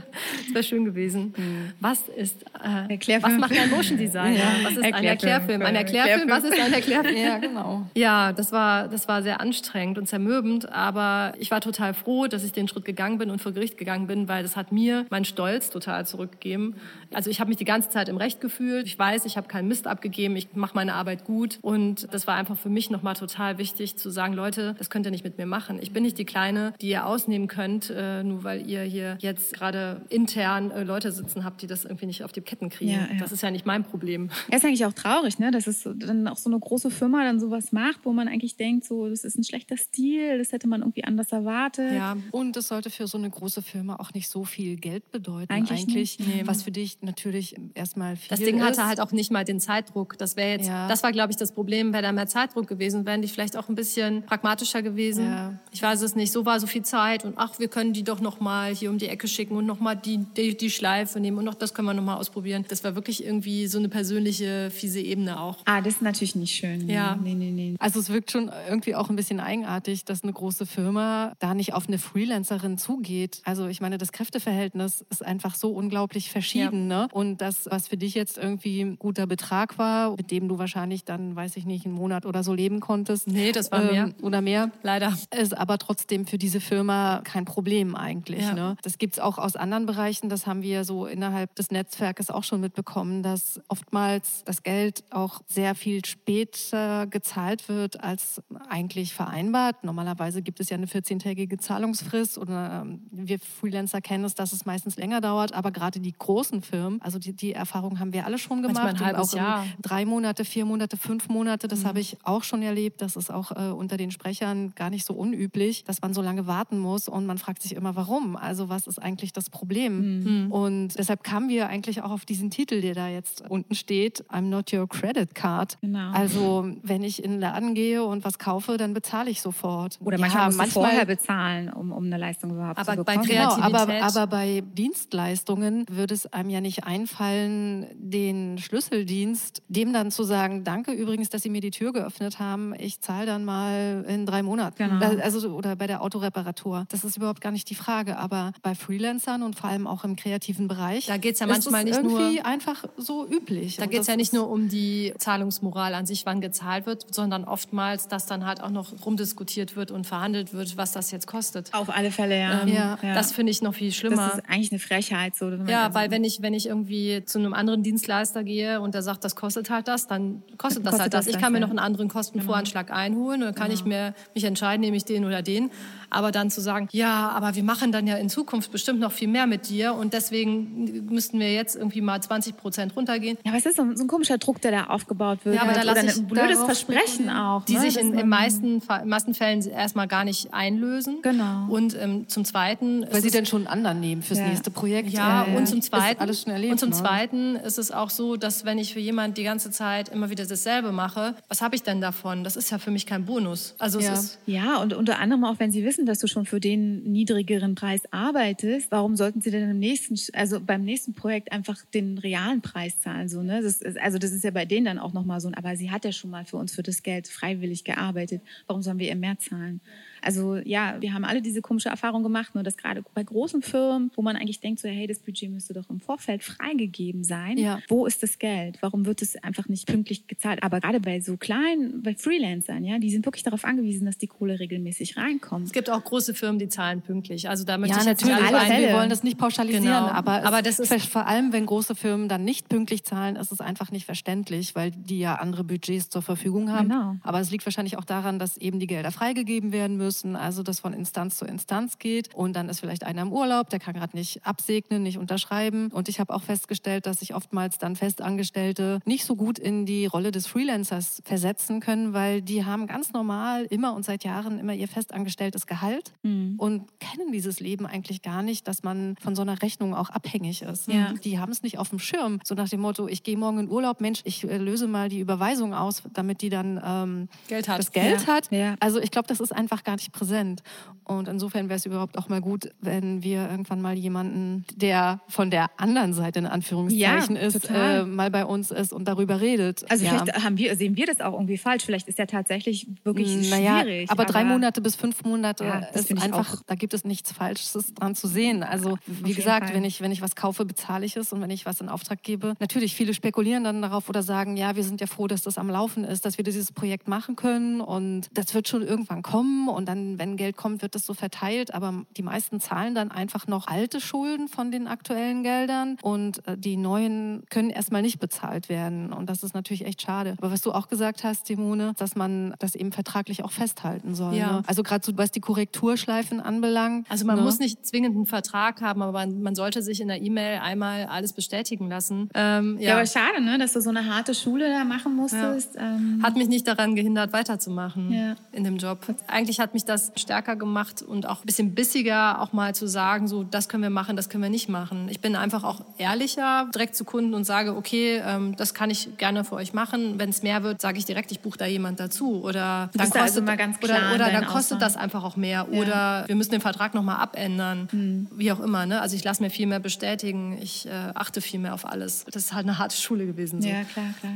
[SPEAKER 2] das wäre schön gewesen. Mhm. Was ist, äh, was macht ein Motion Designer? Ja. Was ist ein Erklärfilm? Ein Erklärfilm, was ist ein Erklärfilm? ja, genau. Ja, das war, das war sehr anstrengend und zermürbend, aber ich war total froh, dass ich den Schritt gegangen bin und vor Gericht gegangen bin, weil das hat mir meinen Stolz total zurückgegeben. Also ich habe mich die ganze Zeit im Recht gefühlt. Ich weiß, ich habe keinen Mist abgegeben, ich mache meine Arbeit gut und das war einfach für mich nochmal total wichtig zu sagen, Leute, das könnt ihr nicht mit mir machen. Ich bin nicht die Kleine, die ihr ausnehmen könnt, äh, nur weil ihr hier jetzt gerade intern äh, Leute sitzen habt, die das irgendwie nicht auf die Ketten kriegen. Ja, ja. Das ist ja nicht mein Problem.
[SPEAKER 1] Ja, ist eigentlich auch traurig, ne? dass es dann auch so eine große Firma dann sowas macht, wo man eigentlich denkt, so das ist ein schlechter Stil, das hätte man irgendwie anders erwartet.
[SPEAKER 6] Ja, und es sollte für so eine große Firma auch nicht so viel Geld bedeuten. Eigentlich, eigentlich nee. was für dich natürlich erstmal viel
[SPEAKER 2] Das Ding ist. hatte halt auch nicht mal den Zeitdruck. Das wäre jetzt, ja. das war glaube ich das Problem, wäre da mehr Zeitdruck gewesen, wären die vielleicht auch ein bisschen pragmatischer gewesen. Ja. Ich weiß es nicht. So war so viel Zeit und ach, wir können die doch noch mal hier um die Ecke schicken und noch mal die, die, die Schleife nehmen und noch das können wir noch mal ausprobieren. Das war wirklich irgendwie so eine persönliche fiese Ebene auch.
[SPEAKER 1] Ah, das ist natürlich nicht schön.
[SPEAKER 2] Ja,
[SPEAKER 6] nee, nee, nee. Also es wirkt schon irgendwie auch ein bisschen eigenartig, dass eine große Firma da nicht auf eine Freelancerin zugeht. Also ich meine, das Kräfteverhältnis ist einfach so unglaublich verschieden. Ja. Ne? Und das, was für dich jetzt irgendwie ein guter Betrag war, mit dem du wahrscheinlich dann, weiß ich nicht, einen Monat oder so leben konntest.
[SPEAKER 2] Nee, das war ähm, mehr.
[SPEAKER 6] Oder mehr.
[SPEAKER 2] Leider.
[SPEAKER 6] Ist aber trotzdem für diese Firma kein Problem eigentlich. Ja. Ne? Das gibt es auch aus anderen Bereichen. Das haben wir so innerhalb des Netzwerkes auch schon mitbekommen, dass oftmals das Geld auch sehr viel später gezahlt wird als eigentlich vereinbart. Normalerweise gibt es ja eine 14-tägige Zahlungsfrist oder ähm, wir Freelancer kennen es, dass es meistens länger dauert. Aber gerade die großen Firmen, also die, die Erfahrung haben wir alle schon gemacht.
[SPEAKER 2] Ein
[SPEAKER 6] auch
[SPEAKER 2] Jahr.
[SPEAKER 6] Drei Monate, vier Monate, fünf Monate. Das mhm. habe ich auch schon erlebt. Das ist auch äh, unter den Sprechern gar nicht so unüblich, dass man so lange warten muss und man fragt sich immer, warum? Also was ist eigentlich das Problem? Mhm. Und deshalb kamen wir eigentlich auch auf diesen Titel, der da jetzt unten steht, I'm not your credit card. Genau. Also wenn ich in den Laden gehe und was kaufe, dann bezahle ich sofort.
[SPEAKER 1] Oder manchmal ja, musst manchmal, du vorher bezahlen, um, um eine Leistung überhaupt
[SPEAKER 2] aber
[SPEAKER 1] zu bekommen.
[SPEAKER 2] Bei Kreativität.
[SPEAKER 6] Genau, aber, aber bei Dienstleistungen würde es einem ja nicht einfallen, den Schlüsseldienst, dem dann zu sagen, danke übrigens, dass Sie mir die Tür geöffnet haben, ich zahle dann mal in drei Monaten. Genau. Also, oder bei der Autoreparatur. Das ist überhaupt gar nicht die Frage. Aber bei Freelancern und vor allem auch im kreativen Bereich,
[SPEAKER 2] da geht es ja manchmal
[SPEAKER 6] nicht
[SPEAKER 2] irgendwie
[SPEAKER 6] nur einfach so üblich.
[SPEAKER 2] Da geht es ja nicht nur um die Zahlungsmoral an sich, wann gezahlt wird, sondern oftmals, dass dann halt auch noch rumdiskutiert wird und verhandelt wird, was das jetzt kostet.
[SPEAKER 1] Auf alle Fälle, ja. Ähm,
[SPEAKER 2] ja. Das finde ich noch viel schlimmer.
[SPEAKER 1] Das ist eigentlich eine Frechheit. So,
[SPEAKER 2] ja, weil wenn ich, wenn ich irgendwie zu einem anderen Dienstleister gehe und der sagt, das kostet halt das, dann kostet das kostet halt das. das. Ich kann mir noch einen anderen Kostenvoranschlag genau. einholen und dann kann genau. ich mir, mich entscheiden, nehme ich den oder den. Aber dann zu sagen, ja, aber wir machen dann ja in Zukunft bestimmt noch viel mehr mit dir und deswegen müssten wir jetzt irgendwie mal 20 Prozent runtergehen.
[SPEAKER 1] Ja, was ist so, so ein komischer Druck, der da aufgebaut wird?
[SPEAKER 2] Ja, aber da lasse ich
[SPEAKER 1] ein blödes Versprechen auch.
[SPEAKER 2] die
[SPEAKER 1] ne?
[SPEAKER 2] sich in, in meisten, in meisten Fällen erstmal gar nicht einlösen.
[SPEAKER 1] Genau.
[SPEAKER 2] Und ähm, zum Zweiten...
[SPEAKER 6] Weil sie
[SPEAKER 2] es-
[SPEAKER 6] dann schon einen anderen nehmen fürs
[SPEAKER 1] Ja.
[SPEAKER 6] nächste Projekt.
[SPEAKER 2] ja,
[SPEAKER 6] Äh,
[SPEAKER 2] und zum Zweiten,
[SPEAKER 6] alles schon erlebt,
[SPEAKER 2] und zum
[SPEAKER 6] ne?
[SPEAKER 2] Zweiten ist es auch so, dass wenn ich für jemand die ganze Zeit immer wieder dasselbe mache, was habe ich denn davon? Das ist ja für mich kein Bonus. Also
[SPEAKER 6] Ja.
[SPEAKER 2] es ist
[SPEAKER 1] Ja, und unter anderem auch, wenn Sie wissen, dass du schon für den niedrigeren Preis arbeitest, warum sollten Sie denn im nächsten, also beim nächsten Projekt einfach den realen Preis zahlen? So, ne? das ist, also das ist ja bei denen dann auch nochmal so, ein- aber sie hat ja schon mal für uns für das Geld freiwillig gearbeitet. Warum sollen wir ihr mehr zahlen? Also ja, wir haben alle diese komische Erfahrung gemacht, nur dass gerade bei großen Firmen, wo man eigentlich denkt, so, hey, das Budget müsste doch im Vorfeld freigegeben sein.
[SPEAKER 6] Ja.
[SPEAKER 1] Wo ist das Geld? Warum wird es einfach nicht pünktlich gezahlt? Aber gerade bei so kleinen, bei Freelancern, ja, die sind wirklich darauf angewiesen, dass die Kohle regelmäßig reinkommt.
[SPEAKER 2] Es gibt auch große Firmen, die zahlen pünktlich. Also da möchte
[SPEAKER 6] Ja,
[SPEAKER 2] ich
[SPEAKER 6] natürlich.
[SPEAKER 2] alle
[SPEAKER 6] Nein, wir wollen das nicht pauschalisieren,
[SPEAKER 2] Genau.
[SPEAKER 6] aber,
[SPEAKER 2] Aber das ist-
[SPEAKER 6] vor allem, wenn große Firmen dann nicht pünktlich zahlen, ist es einfach nicht verständlich, weil die ja andere Budgets zur Verfügung haben.
[SPEAKER 1] Genau.
[SPEAKER 6] Aber es liegt wahrscheinlich auch daran, dass eben die Gelder freigegeben werden müssen, also das von Instanz zu Instanz geht und dann ist vielleicht einer im Urlaub, der kann gerade nicht absegnen, nicht unterschreiben und ich habe auch festgestellt, dass sich oftmals dann Festangestellte nicht so gut in die Rolle des Freelancers versetzen können, weil die haben ganz normal immer und seit Jahren immer ihr festangestelltes Gehalt
[SPEAKER 1] Mhm.
[SPEAKER 6] und kennen dieses Leben eigentlich gar nicht, dass man von so einer Rechnung auch abhängig ist.
[SPEAKER 1] Ja.
[SPEAKER 6] Die haben es nicht auf dem Schirm. So nach dem Motto, ich gehe morgen in Urlaub, Mensch, ich äh, löse mal die Überweisung aus, damit die dann ähm,
[SPEAKER 2] Geld hat.
[SPEAKER 6] das Geld
[SPEAKER 1] Ja.
[SPEAKER 6] hat.
[SPEAKER 1] Ja.
[SPEAKER 6] Also ich glaube, das ist einfach gar nicht präsent. Und insofern wäre es überhaupt auch mal gut, wenn wir irgendwann mal jemanden, der von der anderen Seite in Anführungszeichen ist, äh, mal bei uns ist und darüber redet.
[SPEAKER 1] Also vielleicht haben wir, sehen wir das auch irgendwie falsch. Vielleicht ist ja tatsächlich wirklich
[SPEAKER 6] Naja,
[SPEAKER 1] schwierig.
[SPEAKER 6] aber drei Monate bis fünf Monate
[SPEAKER 1] Ja, das
[SPEAKER 6] ist einfach, da gibt es nichts Falsches dran zu sehen. Also wie gesagt,
[SPEAKER 1] Fall.
[SPEAKER 6] wenn ich, wenn ich was kaufe, bezahle ich es und wenn ich was in Auftrag gebe, natürlich, viele spekulieren dann darauf oder sagen, ja, wir sind ja froh, dass das am Laufen ist, dass wir dieses Projekt machen können und das wird schon irgendwann kommen und dann, wenn Geld kommt, wird das so verteilt, aber die meisten zahlen dann einfach noch alte Schulden von den aktuellen Geldern und äh, die neuen können erstmal nicht bezahlt werden und das ist natürlich echt schade. Aber was du auch gesagt hast, Simone, dass man das eben vertraglich auch festhalten soll.
[SPEAKER 2] Ja.
[SPEAKER 6] Ne? Also gerade so, was die Korrekturschleifen anbelangt.
[SPEAKER 2] Also man
[SPEAKER 6] ne?
[SPEAKER 2] muss nicht zwingend einen Vertrag haben, aber man, man sollte sich in der E-Mail einmal alles bestätigen lassen. Ähm,
[SPEAKER 1] Ja,
[SPEAKER 2] ja,
[SPEAKER 1] aber schade, ne, dass du so eine harte Schule da machen musstest. Ähm,
[SPEAKER 2] hat mich nicht daran gehindert, weiterzumachen
[SPEAKER 1] Ja.
[SPEAKER 2] in dem Job. Eigentlich hat mich das stärker gemacht und auch ein bisschen bissiger, auch mal zu sagen, so das können wir machen, das können wir nicht machen. Ich bin einfach auch ehrlicher direkt zu Kunden und sage, okay, ähm, das kann ich gerne für euch machen. Wenn es mehr wird, sage ich direkt, ich buche da jemand dazu oder
[SPEAKER 1] da also mal ganz klar
[SPEAKER 2] oder, oder dann kostet das einfach auch mehr oder wir müssen den Vertrag noch mal abändern,
[SPEAKER 1] Hm.
[SPEAKER 2] wie auch immer. Ne? Also ich lasse mir viel mehr bestätigen, ich äh, achte viel mehr auf alles. Das ist halt eine harte Schule gewesen. So.
[SPEAKER 1] ja, klar, klar.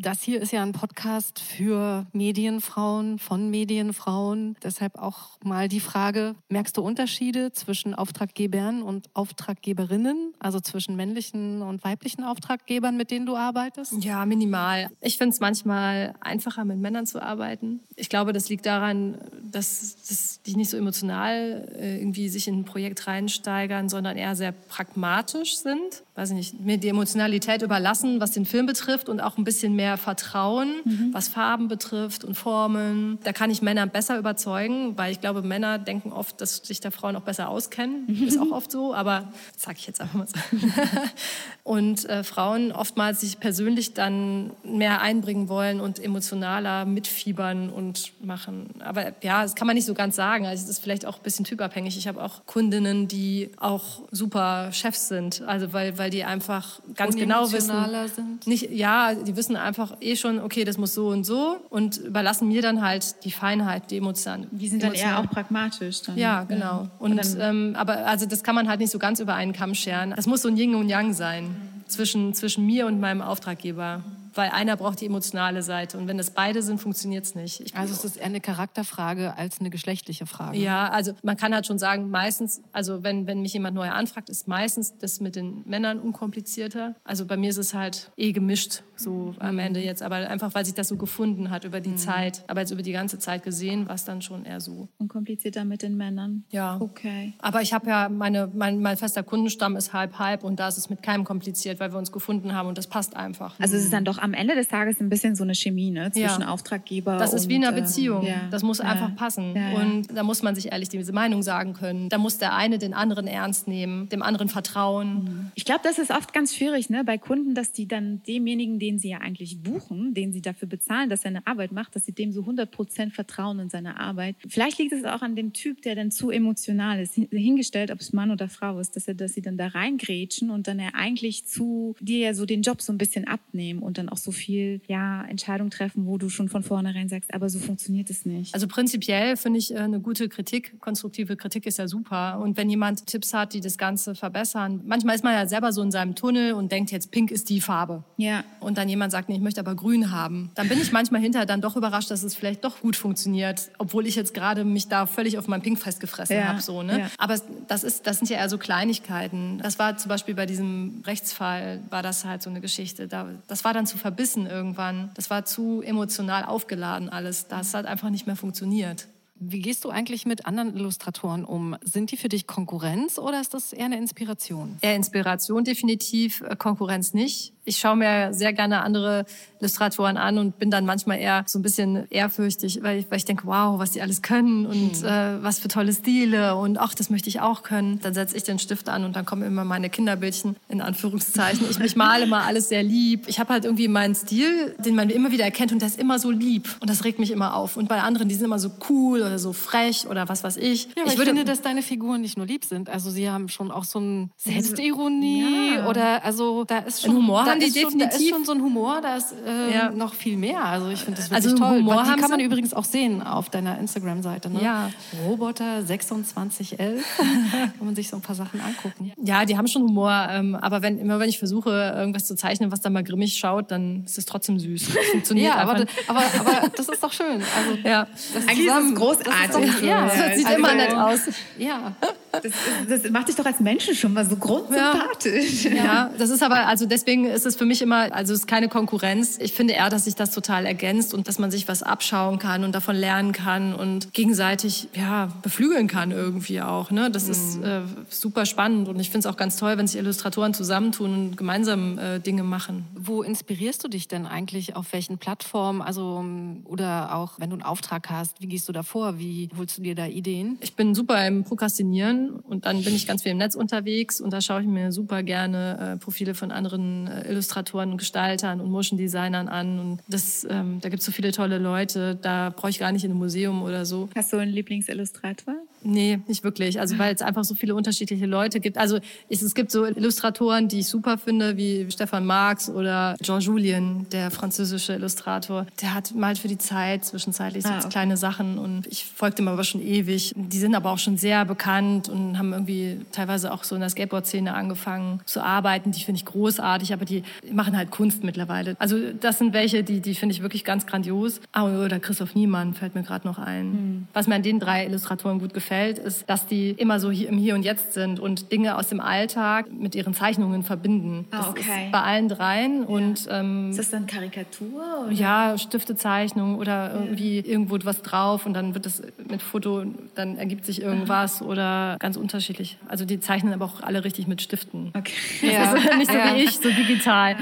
[SPEAKER 6] Das hier ist ja ein Podcast für Medienfrauen, von Medienfrauen. Deshalb auch mal die Frage, merkst du Unterschiede zwischen Auftraggebern und Auftraggeberinnen? Also zwischen männlichen und weiblichen Auftraggebern, mit denen du arbeitest?
[SPEAKER 2] Ja, minimal. Ich finde es manchmal einfacher, mit Männern zu arbeiten. Ich glaube, das liegt daran, dass, dass die nicht so emotional äh, irgendwie sich in ein Projekt reinsteigern, sondern eher sehr pragmatisch sind. Weiß ich nicht, mir die Emotionalität überlassen, was den Film betrifft und auch ein bisschen mehr Vertrauen, was Farben betrifft und Formen. Da kann ich Männer besser überzeugen, weil ich glaube, Männer denken oft, dass sich da Frauen auch besser auskennen. Ist auch oft so, aber das sage ich jetzt einfach mal so. und äh, Frauen oftmals sich persönlich dann mehr einbringen wollen und emotionaler mitfiebern und machen. Aber ja, das kann man nicht so ganz sagen. Also es ist vielleicht auch ein bisschen typabhängig. Ich habe auch Kundinnen, die auch super Chefs sind. Also weil, weil die einfach ganz genau wissen.
[SPEAKER 6] Sind?
[SPEAKER 2] Nicht, ja, die wissen einfach eh schon, okay, das muss so und so und überlassen mir dann halt die Feinheit, die Emotionen.
[SPEAKER 1] Die sind dann eher auch pragmatisch. Dann.
[SPEAKER 2] Ja, genau. Und,
[SPEAKER 1] dann-
[SPEAKER 2] ähm, aber also das kann man halt nicht so ganz über einen Kamm scheren. Das muss so ein Yin und Yang sein zwischen, zwischen mir und meinem Auftraggeber. Weil einer braucht die emotionale Seite. Und wenn das beide sind, funktioniert es nicht. Ich,
[SPEAKER 6] Also es ist eher eine Charakterfrage als eine geschlechtliche Frage.
[SPEAKER 2] ja, also man kann halt schon sagen, meistens, also wenn, wenn mich jemand neu anfragt, ist meistens das mit den Männern unkomplizierter. Also bei mir ist es halt eh gemischt, so am Ende jetzt. Aber einfach, weil sich das so gefunden hat über die Zeit. Aber jetzt über die ganze Zeit gesehen, war es dann schon eher so.
[SPEAKER 1] Unkomplizierter mit den Männern.
[SPEAKER 2] Ja.
[SPEAKER 1] Okay.
[SPEAKER 2] Aber ich habe ja, meine, mein, mein fester Kundenstamm ist halb halb und da ist es mit keinem kompliziert, weil wir uns gefunden haben und das passt einfach.
[SPEAKER 1] Also es ist dann doch am Ende des Tages ein bisschen so eine Chemie ne, zwischen ja. Auftraggeber
[SPEAKER 2] Das ist wie in einer Beziehung. Ähm, ja. Das muss einfach passen. Und da muss man sich ehrlich diese Meinung sagen können. Da muss der eine den anderen ernst nehmen, dem anderen vertrauen.
[SPEAKER 1] Mhm. Ich glaube, das ist oft ganz schwierig ne, bei Kunden, dass die dann demjenigen, den sie ja eigentlich buchen, den sie dafür bezahlen, dass er eine Arbeit macht, dass sie dem so 100 Prozent vertrauen in seine Arbeit. Vielleicht liegt es auch an dem Typ, der dann zu emotional ist, hingestellt, ob es Mann oder Frau ist, dass er, dass sie dann da reingrätschen und dann er eigentlich zu dir ja so den Job so ein bisschen abnehmen und dann auch so viel ja Entscheidungen treffen, wo du schon von vornherein sagst, aber so funktioniert es nicht.
[SPEAKER 2] Also prinzipiell finde ich äh, eine gute Kritik, konstruktive Kritik ist ja super. Und wenn jemand Tipps hat, die das Ganze verbessern, manchmal ist man ja selber so in seinem Tunnel und denkt jetzt, Pink ist die Farbe.
[SPEAKER 1] Ja.
[SPEAKER 2] Und dann jemand sagt, nee, ich möchte aber Grün haben. Dann bin ich manchmal hinterher dann doch überrascht, dass es vielleicht doch gut funktioniert, obwohl ich jetzt gerade mich da völlig auf mein Pink festgefressen ja. habe. So, ne? Ja. Aber das, ist, das sind ja eher so Kleinigkeiten. Das war zum Beispiel bei diesem Rechtsfall, war das halt so eine Geschichte. Da, das war dann zu verbissen irgendwann. Das war zu emotional aufgeladen alles. Das hat einfach nicht mehr funktioniert.
[SPEAKER 6] Wie gehst du eigentlich mit anderen Illustratoren um? Sind die für dich Konkurrenz oder ist das eher eine Inspiration?
[SPEAKER 2] Eher Inspiration definitiv, äh, Konkurrenz nicht. Ich schaue mir sehr gerne andere Illustratoren an und bin dann manchmal eher so ein bisschen ehrfürchtig, weil ich, weil ich denke, wow, was die alles können und mhm. äh, was für tolle Stile und ach, das möchte ich auch können. Dann setze ich den Stift an und dann kommen immer meine Kinderbildchen in Anführungszeichen. Ich, ich male immer alles sehr lieb. Ich habe halt irgendwie meinen Stil, den man immer wieder erkennt und der ist immer so lieb und das regt mich immer auf. Und bei anderen, die sind immer so cool oder so frech oder was weiß ich.
[SPEAKER 6] Ja, ich, ich würde, finde, dass deine Figuren nicht nur lieb sind. Also sie haben schon auch so eine Selbstironie ja. oder also da ist schon
[SPEAKER 2] Humor haben die
[SPEAKER 6] definitiv.
[SPEAKER 2] Schon, da ist
[SPEAKER 6] schon so ein Humor, da ist äh, ja. noch viel mehr. Also ich finde das wirklich also toll. Humor die kann man übrigens auch sehen auf deiner Instagram-Seite. Ne?
[SPEAKER 2] Ja.
[SPEAKER 6] Roboter 2611. kann man sich so ein paar Sachen angucken.
[SPEAKER 2] Ja, die haben schon Humor. Ähm, aber wenn immer wenn ich versuche irgendwas zu zeichnen, was da mal grimmig schaut, dann ist es trotzdem süß. Das funktioniert
[SPEAKER 6] ja, aber, aber, aber das ist doch schön. Also
[SPEAKER 1] ja. das Eigentlich zusammen, ist es großartig. Das, ist
[SPEAKER 2] doch, ja, das sieht also, immer nett aus.
[SPEAKER 1] Ja. Das, das, macht dich doch als Menschen schon mal so grundsympathisch.
[SPEAKER 2] Ja. ja, das ist aber, also deswegen ist es für mich immer, also es ist keine Konkurrenz. Ich finde eher, dass sich das total ergänzt und dass man sich was abschauen kann und davon lernen kann und gegenseitig, ja, beflügeln kann irgendwie auch. Ne? Das mhm. ist äh, super spannend und ich finde es auch ganz toll, wenn sich Illustratoren zusammentun und gemeinsam äh, Dinge machen.
[SPEAKER 6] Wo inspirierst du dich denn eigentlich? Auf welchen Plattformen? Also, oder auch, wenn du einen Auftrag hast, wie gehst du da vor? Wie holst du dir da Ideen?
[SPEAKER 2] Ich bin super im Prokrastinieren und dann bin ich ganz viel im Netz unterwegs und da schaue ich mir super gerne äh, Profile von anderen äh, Illustratoren und Gestaltern und Motion Designern an. Und das, ähm, da gibt es so viele tolle Leute, da brauche ich gar nicht in ein Museum oder so.
[SPEAKER 1] Hast du einen Lieblingsillustrator?
[SPEAKER 2] Nee, nicht wirklich. Also weil es einfach so viele unterschiedliche Leute gibt. Also es, es gibt so Illustratoren, die ich super finde, wie Stefan Marx oder Jean Julien, der französische Illustrator. Der hat malt für die Zeit zwischenzeitlich so ah, okay. kleine Sachen und ich folgte ihm aber schon ewig. Die sind aber auch schon sehr bekannt und haben irgendwie teilweise auch so in der Skateboard-Szene angefangen zu arbeiten. Die finde ich großartig, aber die machen halt Kunst mittlerweile. Also das sind welche, die, die finde ich wirklich ganz grandios. Ah, oder Christoph Niemann fällt mir gerade noch ein. Mhm. Was mir an den drei Illustratoren gut gefällt gefällt, ist, dass die immer so hier im Hier und Jetzt sind und Dinge aus dem Alltag mit ihren Zeichnungen verbinden.
[SPEAKER 1] Ah, das okay.
[SPEAKER 2] ist bei allen dreien. Ja. Und,
[SPEAKER 1] ähm, ist das dann Karikatur?
[SPEAKER 2] Oder? Ja, Stiftezeichnung oder irgendwie ja. irgendwo was drauf und dann wird das mit Foto, dann ergibt sich irgendwas Aha. oder ganz unterschiedlich. Also die zeichnen aber auch alle richtig mit Stiften.
[SPEAKER 1] Okay.
[SPEAKER 2] Ja. Das ist nicht so wie ich, so digital.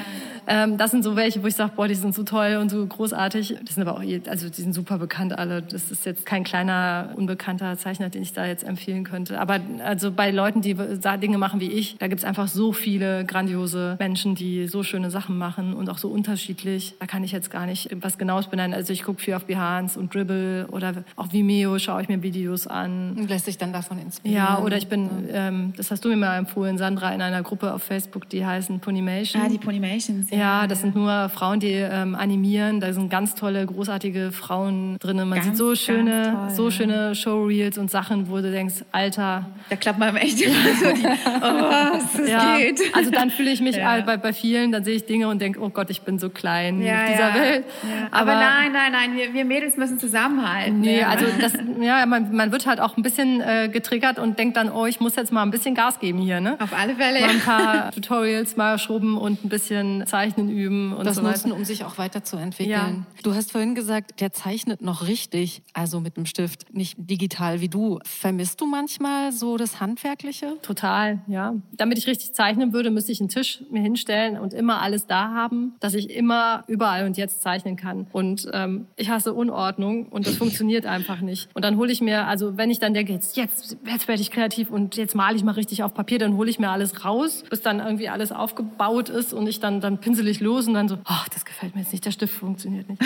[SPEAKER 2] Ähm, das sind so welche, wo ich sage, boah, die sind so toll und so großartig. Das sind aber auch, also die sind super bekannt alle. Das ist jetzt kein kleiner, unbekannter Zeichner, den ich da jetzt empfehlen könnte. Aber also bei Leuten, die Dinge machen wie ich, da gibt es einfach so viele grandiose Menschen, die so schöne Sachen machen und auch so unterschiedlich. Da kann ich jetzt gar nicht was Genaues benennen. Also ich gucke viel auf Behance und Dribble oder auch Vimeo schaue ich mir Videos an.
[SPEAKER 6] Und lässt sich dann davon inspirieren.
[SPEAKER 2] Ja, oder ich bin, ähm, das hast du mir mal empfohlen, Sandra, in einer Gruppe auf Facebook, die heißen Ponymation.
[SPEAKER 1] Ah, die Ponymations.
[SPEAKER 2] Ja, das sind nur Frauen, die ähm, animieren. Da sind ganz tolle, großartige Frauen drin. Man ganz, sieht so schöne, so schöne Showreels und Sachen, wo du denkst, Alter.
[SPEAKER 1] Da klappt man echt immer so die, oh, was ja. geht.
[SPEAKER 2] Also dann fühle ich mich ja. bei, bei vielen, dann sehe ich Dinge und denke, oh Gott, ich bin so klein ja, in dieser Welt.
[SPEAKER 1] Aber, Aber, nein, nein, nein, wir, wir Mädels müssen zusammenhalten.
[SPEAKER 2] Nee, also das, ja, man, man wird halt auch ein bisschen äh, getriggert und denkt dann, oh, ich muss jetzt mal ein bisschen Gas geben hier. Ne?
[SPEAKER 1] Auf alle Fälle.
[SPEAKER 2] Mal ein paar Tutorials mal schrubben und ein bisschen zeichnen Zeichnen üben und
[SPEAKER 6] das
[SPEAKER 2] so
[SPEAKER 6] nutzen, um sich auch weiterzuentwickeln. Ja. Du hast vorhin gesagt, der zeichnet noch richtig, also mit dem Stift, nicht digital wie du. Vermisst du manchmal so das Handwerkliche?
[SPEAKER 2] Total, ja. Damit ich richtig zeichnen würde, müsste ich einen Tisch mir hinstellen und immer alles da haben, dass ich immer überall und jetzt zeichnen kann. Und ähm, ich hasse Unordnung und das funktioniert einfach nicht. Und dann hole ich mir, also wenn ich dann denke, jetzt, jetzt, jetzt werde ich kreativ und jetzt male ich mal richtig auf Papier, dann hole ich mir alles raus, bis dann irgendwie alles aufgebaut ist und ich dann, dann pinsel ich los und dann so, ach, das gefällt mir jetzt nicht, der Stift funktioniert nicht.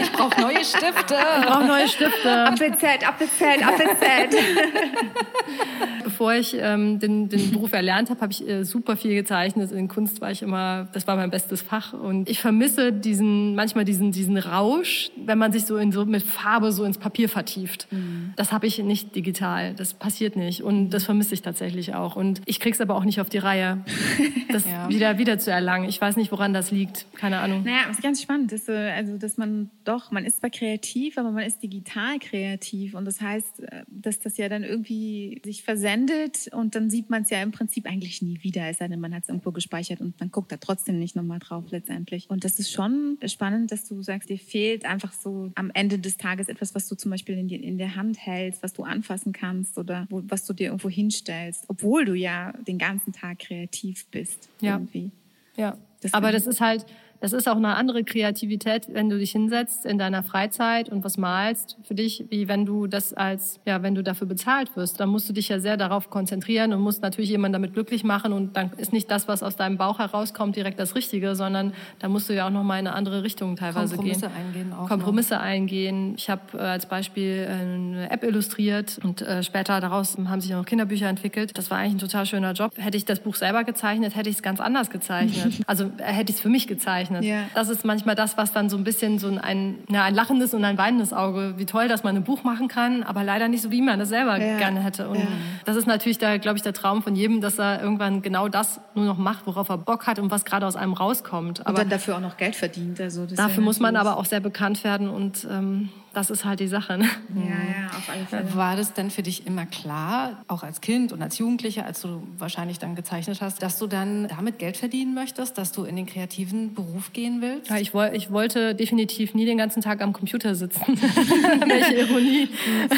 [SPEAKER 6] ich brauche neue Stifte.
[SPEAKER 2] Ich brauche neue Stifte.
[SPEAKER 1] Abgezählt, abgezählt, abgezählt.
[SPEAKER 2] Bevor ich ähm, den, den Beruf erlernt habe, habe ich äh, super viel gezeichnet. In Kunst war ich immer, das war mein bestes Fach. Und ich vermisse diesen, manchmal diesen, diesen Rausch, wenn man sich so, in, so mit Farbe so ins Papier vertieft. Mhm. Das habe ich nicht digital. Das passiert nicht. Und das vermisse ich tatsächlich auch. Und ich kriege es aber auch nicht auf die Reihe, das ja. wieder, wieder zu erlangen. Ich weiß nicht, woran das liegt. Keine Ahnung.
[SPEAKER 1] Naja, es ist ganz spannend. Dass, also, dass man doch, man ist zwar kreativ, aber man ist digital kreativ. Und das heißt, äh, dass das ja dann irgendwie sich versendet und dann sieht man es ja im Prinzip eigentlich nie wieder, es sei denn, man hat es irgendwo gespeichert und man guckt da trotzdem nicht nochmal drauf letztendlich. Und das ist schon spannend, dass du sagst, dir fehlt einfach so am Ende des Tages etwas, was du zum Beispiel in, die, in der Hand hältst, was du anfassen kannst oder wo, was du dir irgendwo hinstellst, obwohl du ja den ganzen Tag kreativ bist.
[SPEAKER 2] Ja. Irgendwie. Ja. Das Aber das ist halt, das ist auch eine andere Kreativität, wenn du dich hinsetzt in deiner Freizeit und was malst für dich, wie wenn du das als, ja, wenn du dafür bezahlt wirst. Dann musst du dich ja sehr darauf konzentrieren und musst natürlich jemanden damit glücklich machen und dann ist nicht das, was aus deinem Bauch herauskommt, direkt das Richtige, sondern da musst du ja auch noch mal in eine andere Richtung teilweise
[SPEAKER 6] Kompromisse
[SPEAKER 2] gehen.
[SPEAKER 6] Eingehen auch
[SPEAKER 2] Kompromisse noch. eingehen. Ich habe äh, als Beispiel eine App illustriert und äh, später daraus haben sich noch Kinderbücher entwickelt. Das war eigentlich ein total schöner Job. Hätte ich das Buch selber gezeichnet, hätte ich es ganz anders gezeichnet. also äh, hätte ich es für mich gezeichnet gezeichnet. Ja. Das ist manchmal das, was dann so ein bisschen so ein, ja, ein lachendes und ein weinendes Auge, wie toll, dass man ein Buch machen kann, aber leider nicht so, wie man das selber ja. gerne hätte. Und ja. das ist natürlich, da, glaube ich, der Traum von jedem, dass er irgendwann genau das nur noch macht, worauf er Bock hat und was gerade aus einem rauskommt.
[SPEAKER 1] Aber und dann dafür auch noch Geld verdient. Also
[SPEAKER 2] dafür muss man aber auch sehr bekannt werden und ähm, das ist halt die Sache. Ne?
[SPEAKER 1] Ja, ja, auf alle Fälle.
[SPEAKER 6] War das denn für dich immer klar, auch als Kind und als Jugendliche, als du wahrscheinlich dann gezeichnet hast, dass du dann damit Geld verdienen möchtest, dass du in den kreativen Beruf gehen willst?
[SPEAKER 2] Ja, ich, ich wollte definitiv nie den ganzen Tag am Computer sitzen. Welche Ironie.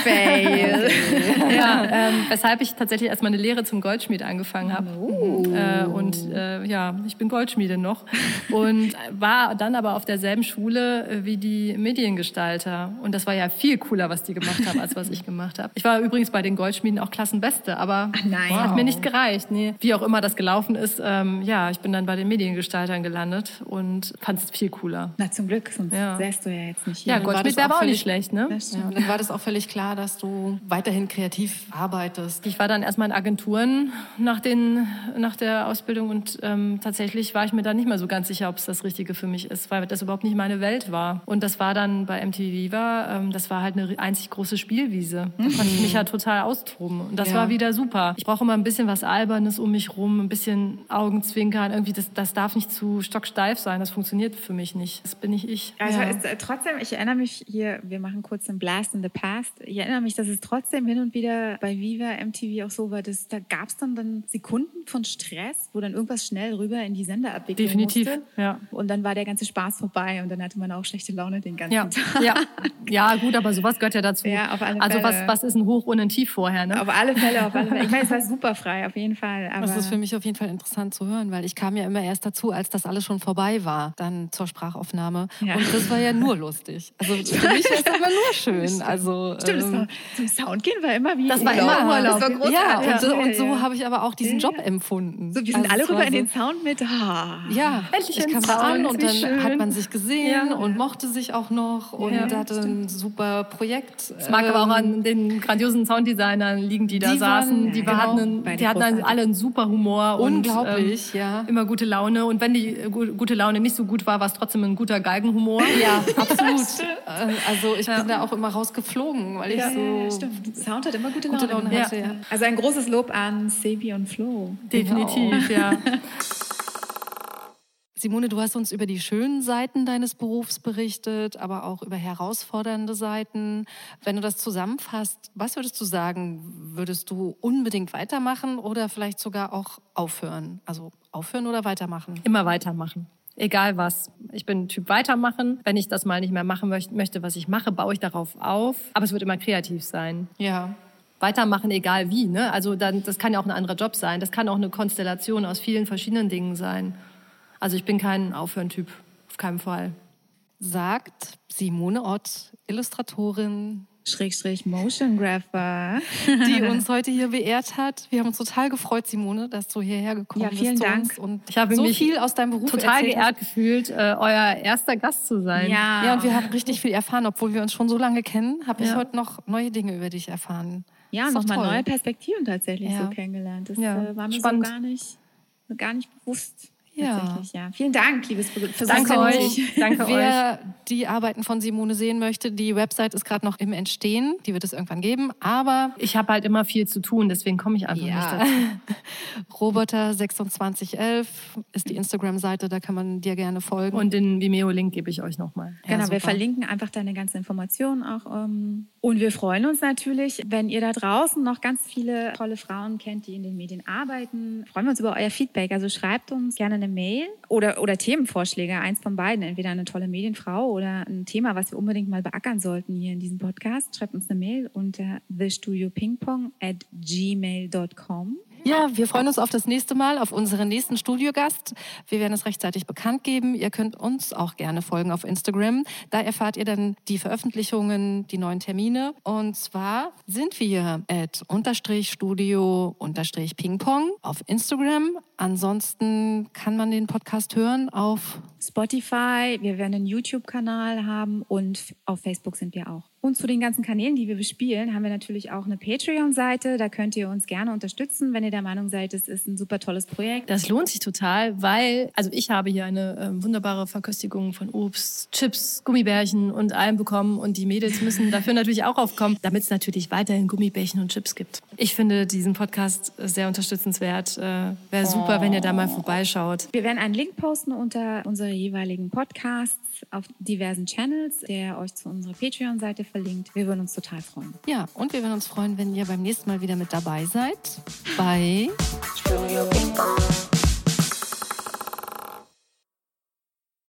[SPEAKER 1] Fail.
[SPEAKER 2] ja, ähm, weshalb ich tatsächlich erstmal eine Lehre zum Goldschmied angefangen habe. Oh. Äh, und äh, ja, ich bin Goldschmiede noch. Und war dann aber auf derselben Schule äh, wie die Mediengestalter. Und das war ja viel cooler, was die gemacht haben, als was ich gemacht habe. Ich war übrigens bei den Goldschmieden auch Klassenbeste, aber
[SPEAKER 1] Ach,
[SPEAKER 2] hat mir nicht gereicht. Nee. Wie auch immer das gelaufen ist, ähm, ja, ich bin dann bei den Mediengestaltern gelandet und fand es viel cooler.
[SPEAKER 1] Na, zum Glück, sonst ja. säst du ja jetzt nicht hier.
[SPEAKER 2] Ja, Goldschmied wäre aber auch nicht schlecht, ne?
[SPEAKER 6] Ja, dann war das auch völlig klar, dass du weiterhin kreativ arbeitest.
[SPEAKER 2] Ich war dann erstmal in Agenturen nach, den, nach der Ausbildung und ähm, tatsächlich war ich mir da nicht mehr so ganz sicher, ob es das Richtige für mich ist, weil das überhaupt nicht meine Welt war. Und das war dann bei MTV Viva ähm, das war halt eine einzig große Spielwiese. Da konnte ich mich halt total austoben. Und das ja. war wieder super. Ich brauche immer ein bisschen was Albernes um mich rum, ein bisschen Augenzwinkern. Irgendwie, das, das darf nicht zu stocksteif sein. Das funktioniert für mich nicht. Das bin nicht ich.
[SPEAKER 1] Also ja. ist, äh, trotzdem, ich erinnere mich hier, wir machen kurz einen Blast in the Past. Ich erinnere mich, dass es trotzdem hin und wieder bei Viva, MTV auch so war, dass da gab es dann, dann Sekunden von Stress, wo dann irgendwas schnell rüber in die Senderabwicklung
[SPEAKER 2] Definitiv,
[SPEAKER 1] musste.
[SPEAKER 2] ja.
[SPEAKER 1] Und dann war der ganze Spaß vorbei und dann hatte man auch schlechte Laune den ganzen
[SPEAKER 2] ja.
[SPEAKER 1] Tag.
[SPEAKER 2] Ja. ja, gut, aber sowas gehört ja dazu.
[SPEAKER 1] Ja, auf alle
[SPEAKER 2] also
[SPEAKER 1] Fälle.
[SPEAKER 2] was, was ist ein Hoch und ein Tief vorher? Ne?
[SPEAKER 1] Auf alle Fälle, auf alle Fälle. Ich meine, es war super frei, auf jeden Fall. Aber
[SPEAKER 6] das ist für mich auf jeden Fall interessant zu hören, weil ich kam ja immer erst dazu, als das alles schon vorbei war, dann zur Sprachaufnahme. Ja. Und das war ja nur lustig. Also für mich war es immer nur schön. Stimmt. Also,
[SPEAKER 1] Stimmt, ähm, zum Sound gehen war immer wie
[SPEAKER 2] Das war immer Urlaub.
[SPEAKER 1] Das war großartig.
[SPEAKER 6] Ja, und so, und so habe ich aber auch diesen Job empfunden.
[SPEAKER 1] So, wir sind also alle rüber so, in den Sound mit. Ah,
[SPEAKER 6] ja, endlich ich kam an und dann schön. hat man sich gesehen und mochte sich auch noch und hatte ein super Projekt.
[SPEAKER 2] Es mag aber auch an ähm, den grandiosen Sounddesignern liegen, die da die saßen. Waren, die, genau, hatten, die hatten alle einen super Humor.
[SPEAKER 6] Unglaublich,
[SPEAKER 2] und, ähm,
[SPEAKER 6] ja.
[SPEAKER 2] Immer gute Laune. Und wenn die gute Laune nicht so gut war, war es trotzdem ein guter Geigenhumor.
[SPEAKER 6] Ja, absolut. Äh, also ich ja. bin da auch immer rausgeflogen, weil ich ja, so...
[SPEAKER 1] Ja, stimmt. Sound hat immer gute Laune. Gute Laune hatte, ja. Also ein großes Lob an Sebi und Flo.
[SPEAKER 2] Definitiv, genau. ja.
[SPEAKER 6] Simone, du hast uns über die schönen Seiten deines Berufs berichtet, aber auch über herausfordernde Seiten. Wenn du das zusammenfasst, was würdest du sagen? Würdest du unbedingt weitermachen oder vielleicht sogar auch aufhören? Also aufhören oder weitermachen?
[SPEAKER 2] Immer weitermachen. Egal was. Ich bin Typ weitermachen. Wenn ich das mal nicht mehr machen möchte, was ich mache, baue ich darauf auf. Aber es wird immer kreativ sein.
[SPEAKER 6] Ja.
[SPEAKER 2] Weitermachen, egal wie. Ne? Also dann, das kann ja auch ein anderer Job sein. Das kann auch eine Konstellation aus vielen verschiedenen Dingen sein. Also ich bin kein Aufhören-Typ. Auf keinen Fall.
[SPEAKER 6] Sagt Simone Ott, Illustratorin,
[SPEAKER 1] Schrägstrich Motion Grapher,
[SPEAKER 6] die uns heute hier beehrt hat. Wir haben uns total gefreut, Simone, dass du hierher gekommen bist.
[SPEAKER 1] Ja, vielen Dank.
[SPEAKER 6] und ich habe so mich viel aus deinem Beruf
[SPEAKER 2] total geehrt gefühlt, äh, euer erster Gast zu sein.
[SPEAKER 6] Ja. ja, und wir haben richtig viel erfahren, obwohl wir uns schon so lange kennen, habe ich ja. heute noch neue Dinge über dich erfahren.
[SPEAKER 1] Ja, nochmal neue Perspektiven tatsächlich ja. so kennengelernt. Das ja. äh, war mir Spannend. so gar nicht, gar nicht bewusst. Ja. ja. Vielen Dank, liebes
[SPEAKER 2] für Danke euch.
[SPEAKER 6] Danke Wer euch. die Arbeiten von Simone sehen möchte, die Website ist gerade noch im Entstehen. Die wird es irgendwann geben. Aber
[SPEAKER 2] ich habe halt immer viel zu tun, deswegen komme ich einfach ja. nicht
[SPEAKER 6] dazu. Roboter 2611 ist die Instagram-Seite, da kann man dir gerne folgen.
[SPEAKER 2] Und den Vimeo-Link gebe ich euch nochmal.
[SPEAKER 1] Ja, genau, wir verlinken einfach deine ganzen Informationen auch. Um, ähm, und wir freuen uns natürlich, wenn ihr da draußen noch ganz viele tolle Frauen kennt, die in den Medien arbeiten. Freuen wir uns über euer Feedback. Also schreibt uns gerne eine Mail oder, oder Themenvorschläge, eins von beiden. Entweder eine tolle Medienfrau oder ein Thema, was wir unbedingt mal beackern sollten hier in diesem Podcast. Schreibt uns eine Mail unter thestudiopingpong at gmail.com.
[SPEAKER 6] Ja, wir freuen uns auf das nächste Mal, auf unseren nächsten Studiogast. Wir werden es rechtzeitig bekannt geben. Ihr könnt uns auch gerne folgen auf Instagram. Da erfahrt ihr dann die Veröffentlichungen, die neuen Termine. Und zwar sind wir at unterstrich Studio unterstrich Pingpong auf Instagram. Ansonsten kann man den Podcast hören auf
[SPEAKER 1] Spotify. Wir werden einen YouTube-Kanal haben und auf Facebook sind wir auch. Und zu den ganzen Kanälen, die wir bespielen, haben wir natürlich auch eine Patreon-Seite. Da könnt ihr uns gerne unterstützen, wenn ihr der Meinung seid, es ist ein super tolles Projekt.
[SPEAKER 2] Das lohnt sich total, weil, also ich habe hier eine äh, wunderbare Verköstigung von Obst, Chips, Gummibärchen und allem bekommen. Und die Mädels müssen dafür natürlich auch aufkommen, damit es natürlich weiterhin Gummibärchen und Chips gibt. Ich finde diesen Podcast sehr unterstützenswert. Äh, Wäre super, oh. wenn ihr da mal vorbeischaut.
[SPEAKER 1] Wir werden einen Link posten unter unsere jeweiligen Podcasts auf diversen Channels, der euch zu unserer Patreon-Seite verlinkt. Wir würden uns total freuen.
[SPEAKER 6] Ja, und wir würden uns freuen, wenn ihr beim nächsten Mal wieder mit dabei seid bei Studio Ping Pong.